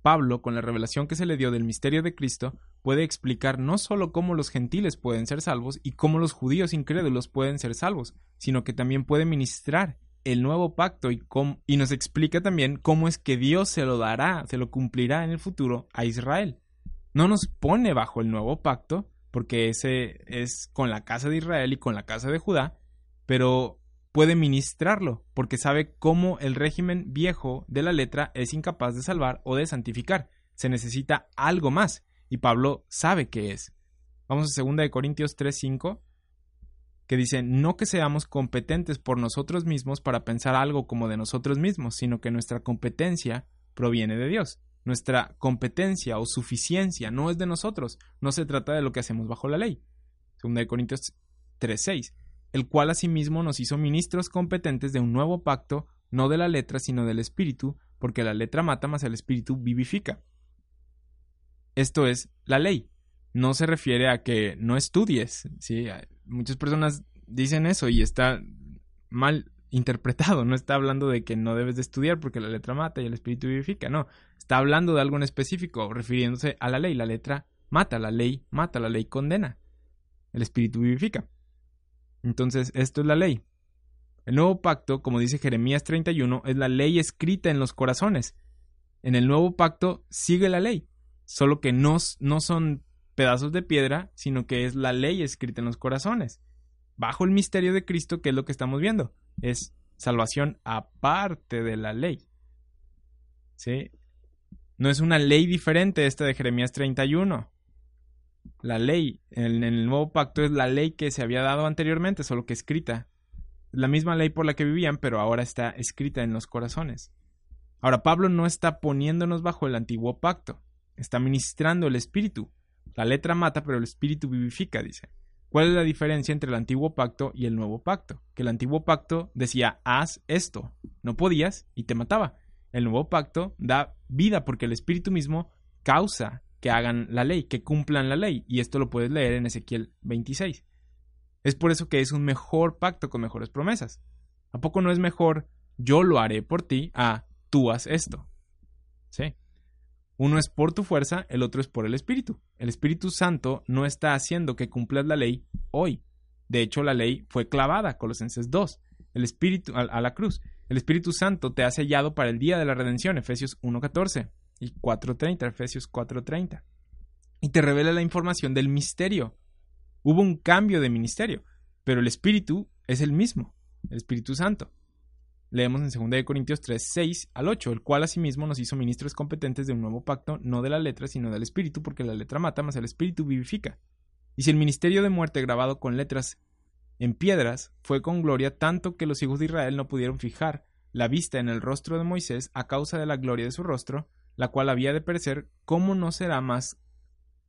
Pablo, con la revelación que se le dio del misterio de Cristo, puede explicar no solo cómo los gentiles pueden ser salvos y cómo los judíos incrédulos pueden ser salvos, sino que también puede ministrar el nuevo pacto y, y nos explica también cómo es que Dios se lo dará, se lo cumplirá en el futuro a Israel. No nos pone bajo el nuevo pacto, porque ese es con la casa de Israel y con la casa de Judá, pero puede ministrarlo, porque sabe cómo el régimen viejo de la letra es incapaz de salvar o de santificar. Se necesita algo más, y Pablo sabe qué es. Vamos a 2 Corintios 3:5, que dice, no que seamos competentes por nosotros mismos para pensar algo como de nosotros mismos, sino que nuestra competencia proviene de Dios. Nuestra competencia o suficiencia no es de nosotros, no se trata de lo que hacemos bajo la ley. 2 Corintios 3:6, el cual asimismo nos hizo ministros competentes de un nuevo pacto, no de la letra, sino del espíritu, porque la letra mata, mas el espíritu vivifica. Esto es la ley. No se refiere a que no estudies. ¿sí? Muchas personas dicen eso y está mal interpretado. No está hablando de que no debes de estudiar porque la letra mata y el espíritu vivifica. No, está hablando de algo en específico, refiriéndose a la ley. La letra mata, la ley mata, la ley condena. El espíritu vivifica. Entonces, esto es la ley. El nuevo pacto, como dice Jeremías 31, es la ley escrita en los corazones. En el nuevo pacto sigue la ley solo que no, no son pedazos de piedra, sino que es la ley escrita en los corazones. Bajo el misterio de Cristo, que es lo que estamos viendo, es salvación aparte de la ley. ¿Sí? No es una ley diferente esta de Jeremías 31. La ley en el nuevo pacto es la ley que se había dado anteriormente, solo que escrita. La misma ley por la que vivían, pero ahora está escrita en los corazones. Ahora, Pablo no está poniéndonos bajo el antiguo pacto está ministrando el espíritu. La letra mata, pero el espíritu vivifica, dice. ¿Cuál es la diferencia entre el antiguo pacto y el nuevo pacto? Que el antiguo pacto decía, haz esto, no podías y te mataba. El nuevo pacto da vida porque el espíritu mismo causa que hagan la ley, que cumplan la ley, y esto lo puedes leer en Ezequiel 26. Es por eso que es un mejor pacto con mejores promesas. ¿A poco no es mejor yo lo haré por ti a tú haz esto? Sí. Uno es por tu fuerza, el otro es por el Espíritu. El Espíritu Santo no está haciendo que cumplas la ley hoy. De hecho, la ley fue clavada, Colosenses 2, el Espíritu a, la cruz. El Espíritu Santo te ha sellado para el día de la redención, Efesios 1.14 y 4.30, Efesios 4.30. Y te revela la información del misterio. Hubo un cambio de ministerio, pero el Espíritu es el mismo, el Espíritu Santo. Leemos en 2 Corintios 3, 6 al 8, el cual asimismo nos hizo ministros competentes de un nuevo pacto, no de la letra, sino del espíritu, porque la letra mata, mas el espíritu vivifica. Y si el ministerio de muerte grabado con letras en piedras fue con gloria tanto que los hijos de Israel no pudieron fijar la vista en el rostro de Moisés a causa de la gloria de su rostro, la cual había de perecer, ¿cómo no será más,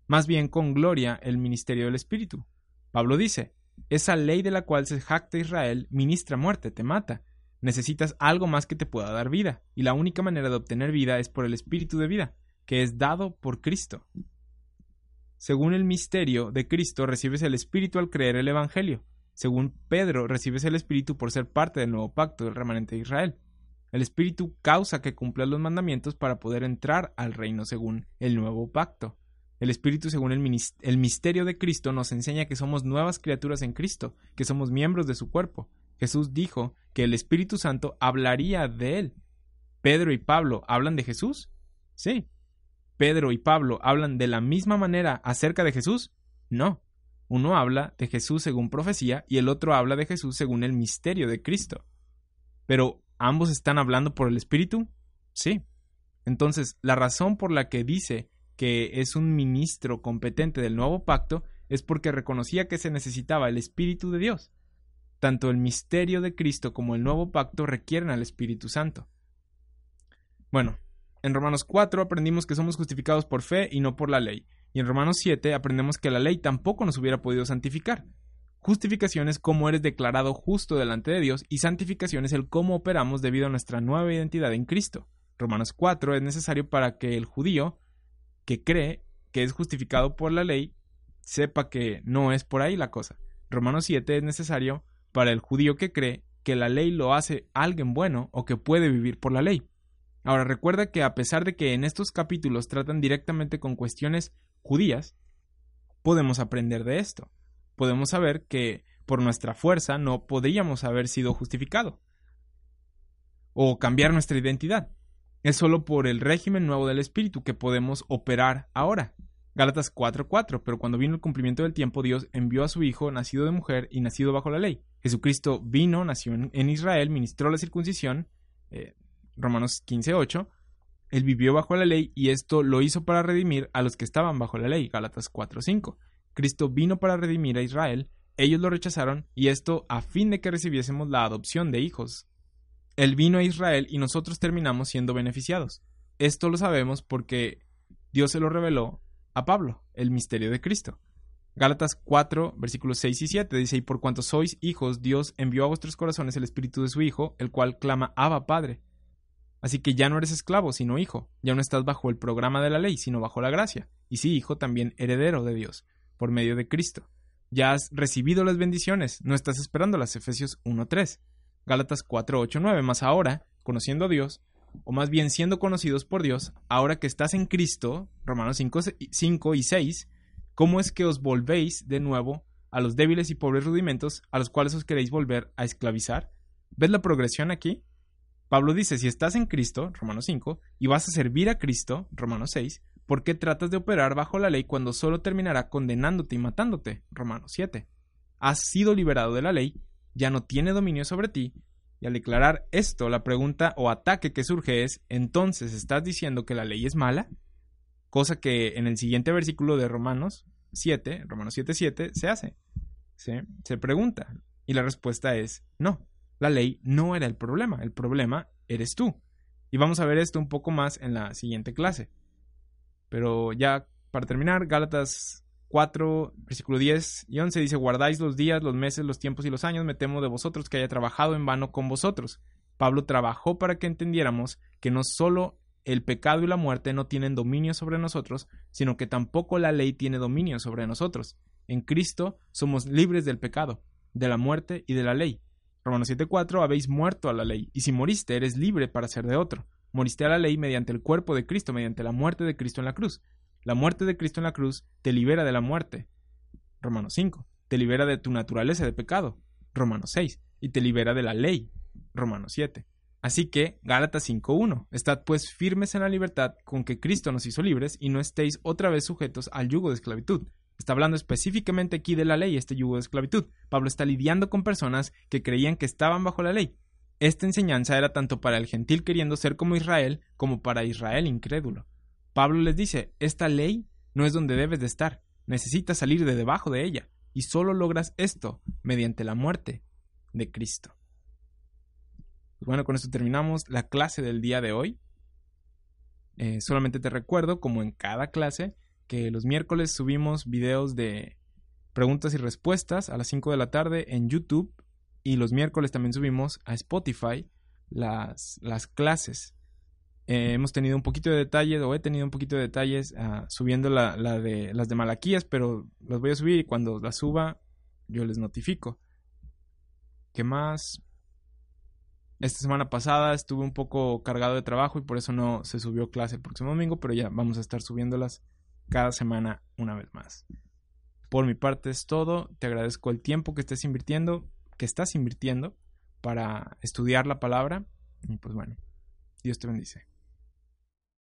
más bien con gloria el ministerio del espíritu? Pablo dice, esa ley de la cual se jacta Israel ministra muerte, te mata, Necesitas algo más que te pueda dar vida, y la única manera de obtener vida es por el Espíritu de vida, que es dado por Cristo. Según el misterio de Cristo recibes el Espíritu al creer el Evangelio. Según Pedro recibes el Espíritu por ser parte del nuevo pacto del remanente de Israel. El Espíritu causa que cumplas los mandamientos para poder entrar al reino según el nuevo pacto. El Espíritu, según el, el, misterio de Cristo, nos enseña que somos nuevas criaturas en Cristo, que somos miembros de su cuerpo, Jesús dijo que el Espíritu Santo hablaría de él. ¿Pedro y Pablo hablan de Jesús? Sí. ¿Pedro y Pablo hablan de la misma manera acerca de Jesús? No. Uno habla de Jesús según profecía y el otro habla de Jesús según el misterio de Cristo. Pero ¿ambos están hablando por el Espíritu? Sí. Entonces, la razón por la que dice que es un ministro competente del nuevo pacto es porque reconocía que se necesitaba el Espíritu de Dios. Tanto el misterio de Cristo como el nuevo pacto requieren al Espíritu Santo. Bueno, en Romanos 4 aprendimos que somos justificados por fe y no por la ley, y en Romanos 7 aprendemos que la ley tampoco nos hubiera podido santificar. Justificación es cómo eres declarado justo delante de Dios y santificación es el cómo operamos debido a nuestra nueva identidad en Cristo. Romanos 4 es necesario para que el judío que cree que es justificado por la ley sepa que no es por ahí la cosa. Romanos 7 es necesario para el judío que cree que la ley lo hace alguien bueno o que puede vivir por la ley. Ahora recuerda que a pesar de que en estos capítulos tratan directamente con cuestiones judías, podemos aprender de esto. Podemos saber que por nuestra fuerza no podríamos haber sido justificado o cambiar nuestra identidad. Es solo por el régimen nuevo del Espíritu que podemos operar ahora. Gálatas 4:4, pero cuando vino el cumplimiento del tiempo, Dios envió a su Hijo, nacido de mujer y nacido bajo la ley. Jesucristo vino, nació en Israel, ministró la circuncisión, eh, Romanos 15:8, él vivió bajo la ley y esto lo hizo para redimir a los que estaban bajo la ley, Gálatas 4:5. Cristo vino para redimir a Israel, ellos lo rechazaron y esto a fin de que recibiésemos la adopción de hijos. Él vino a Israel y nosotros terminamos siendo beneficiados. Esto lo sabemos porque Dios se lo reveló a Pablo, el misterio de Cristo. Gálatas 4, versículos 6 y 7 dice, y por cuanto sois hijos, Dios envió a vuestros corazones el espíritu de su Hijo, el cual clama Abba Padre. Así que ya no eres esclavo, sino hijo, ya no estás bajo el programa de la ley, sino bajo la gracia, y sí, hijo, también heredero de Dios, por medio de Cristo. Ya has recibido las bendiciones, no estás esperando las Efesios 1.3. Gálatas 4, 8, 9, más ahora, conociendo a Dios, o más bien siendo conocidos por Dios, ahora que estás en Cristo, Romanos 5, 5 y 6, ¿cómo es que os volvéis de nuevo a los débiles y pobres rudimentos a los cuales os queréis volver a esclavizar? ¿Ves la progresión aquí? Pablo dice, si estás en Cristo, Romanos 5, y vas a servir a Cristo, Romanos 6, ¿por qué tratas de operar bajo la ley cuando solo terminará condenándote y matándote? Romanos 7. Has sido liberado de la ley, ya no tiene dominio sobre ti, y al declarar esto, la pregunta o ataque que surge es, entonces, ¿estás diciendo que la ley es mala? Cosa que en el siguiente versículo de Romanos 7, Romanos 7, 7, se hace. Se pregunta, y la respuesta es no. La ley no era el problema, el problema eres tú. Y vamos a ver esto un poco más en la siguiente clase. Pero ya para terminar, Gálatas 4, versículo 10 y 11 dice, guardáis los días, los meses, los tiempos y los años, me temo de vosotros que haya trabajado en vano con vosotros. Pablo trabajó para que entendiéramos que no solo el pecado y la muerte no tienen dominio sobre nosotros, sino que tampoco la ley tiene dominio sobre nosotros. En Cristo somos libres del pecado, de la muerte y de la ley. Romanos 7:4, habéis muerto a la ley, y si moriste, eres libre para ser de otro. Moriste a la ley mediante el cuerpo de Cristo, mediante la muerte de Cristo en la cruz. La muerte de Cristo en la cruz te libera de la muerte. Romanos 5. Te libera de tu naturaleza de pecado. Romanos 6. Y te libera de la ley. Romanos 7. Así que, Gálatas 5.1. Estad pues firmes en la libertad con que Cristo nos hizo libres y no estéis otra vez sujetos al yugo de esclavitud. Está hablando específicamente aquí de la ley, este yugo de esclavitud. Pablo está lidiando con personas que creían que estaban bajo la ley. Esta enseñanza era tanto para el gentil queriendo ser como Israel, como para Israel incrédulo. Pablo les dice, esta ley no es donde debes de estar, necesitas salir de debajo de ella, y solo logras esto mediante la muerte de Cristo. Pues bueno, con esto terminamos la clase del día de hoy. Eh, solamente te recuerdo, como en cada clase, que los miércoles subimos videos de preguntas y respuestas a las 5 de la tarde en YouTube y los miércoles también subimos a Spotify las, las clases. Eh, hemos tenido un poquito de detalles o he tenido un poquito de detalles ah, subiendo las de Malaquías, pero las voy a subir y cuando las suba yo les notifico. ¿Qué más? Esta semana pasada estuve un poco cargado de trabajo y por eso no se subió clase el próximo domingo, pero ya vamos a estar subiéndolas cada semana una vez más. Por mi parte es todo. Te agradezco el tiempo que estés invirtiendo, que estás invirtiendo para estudiar la palabra. Y pues bueno, Dios te bendice.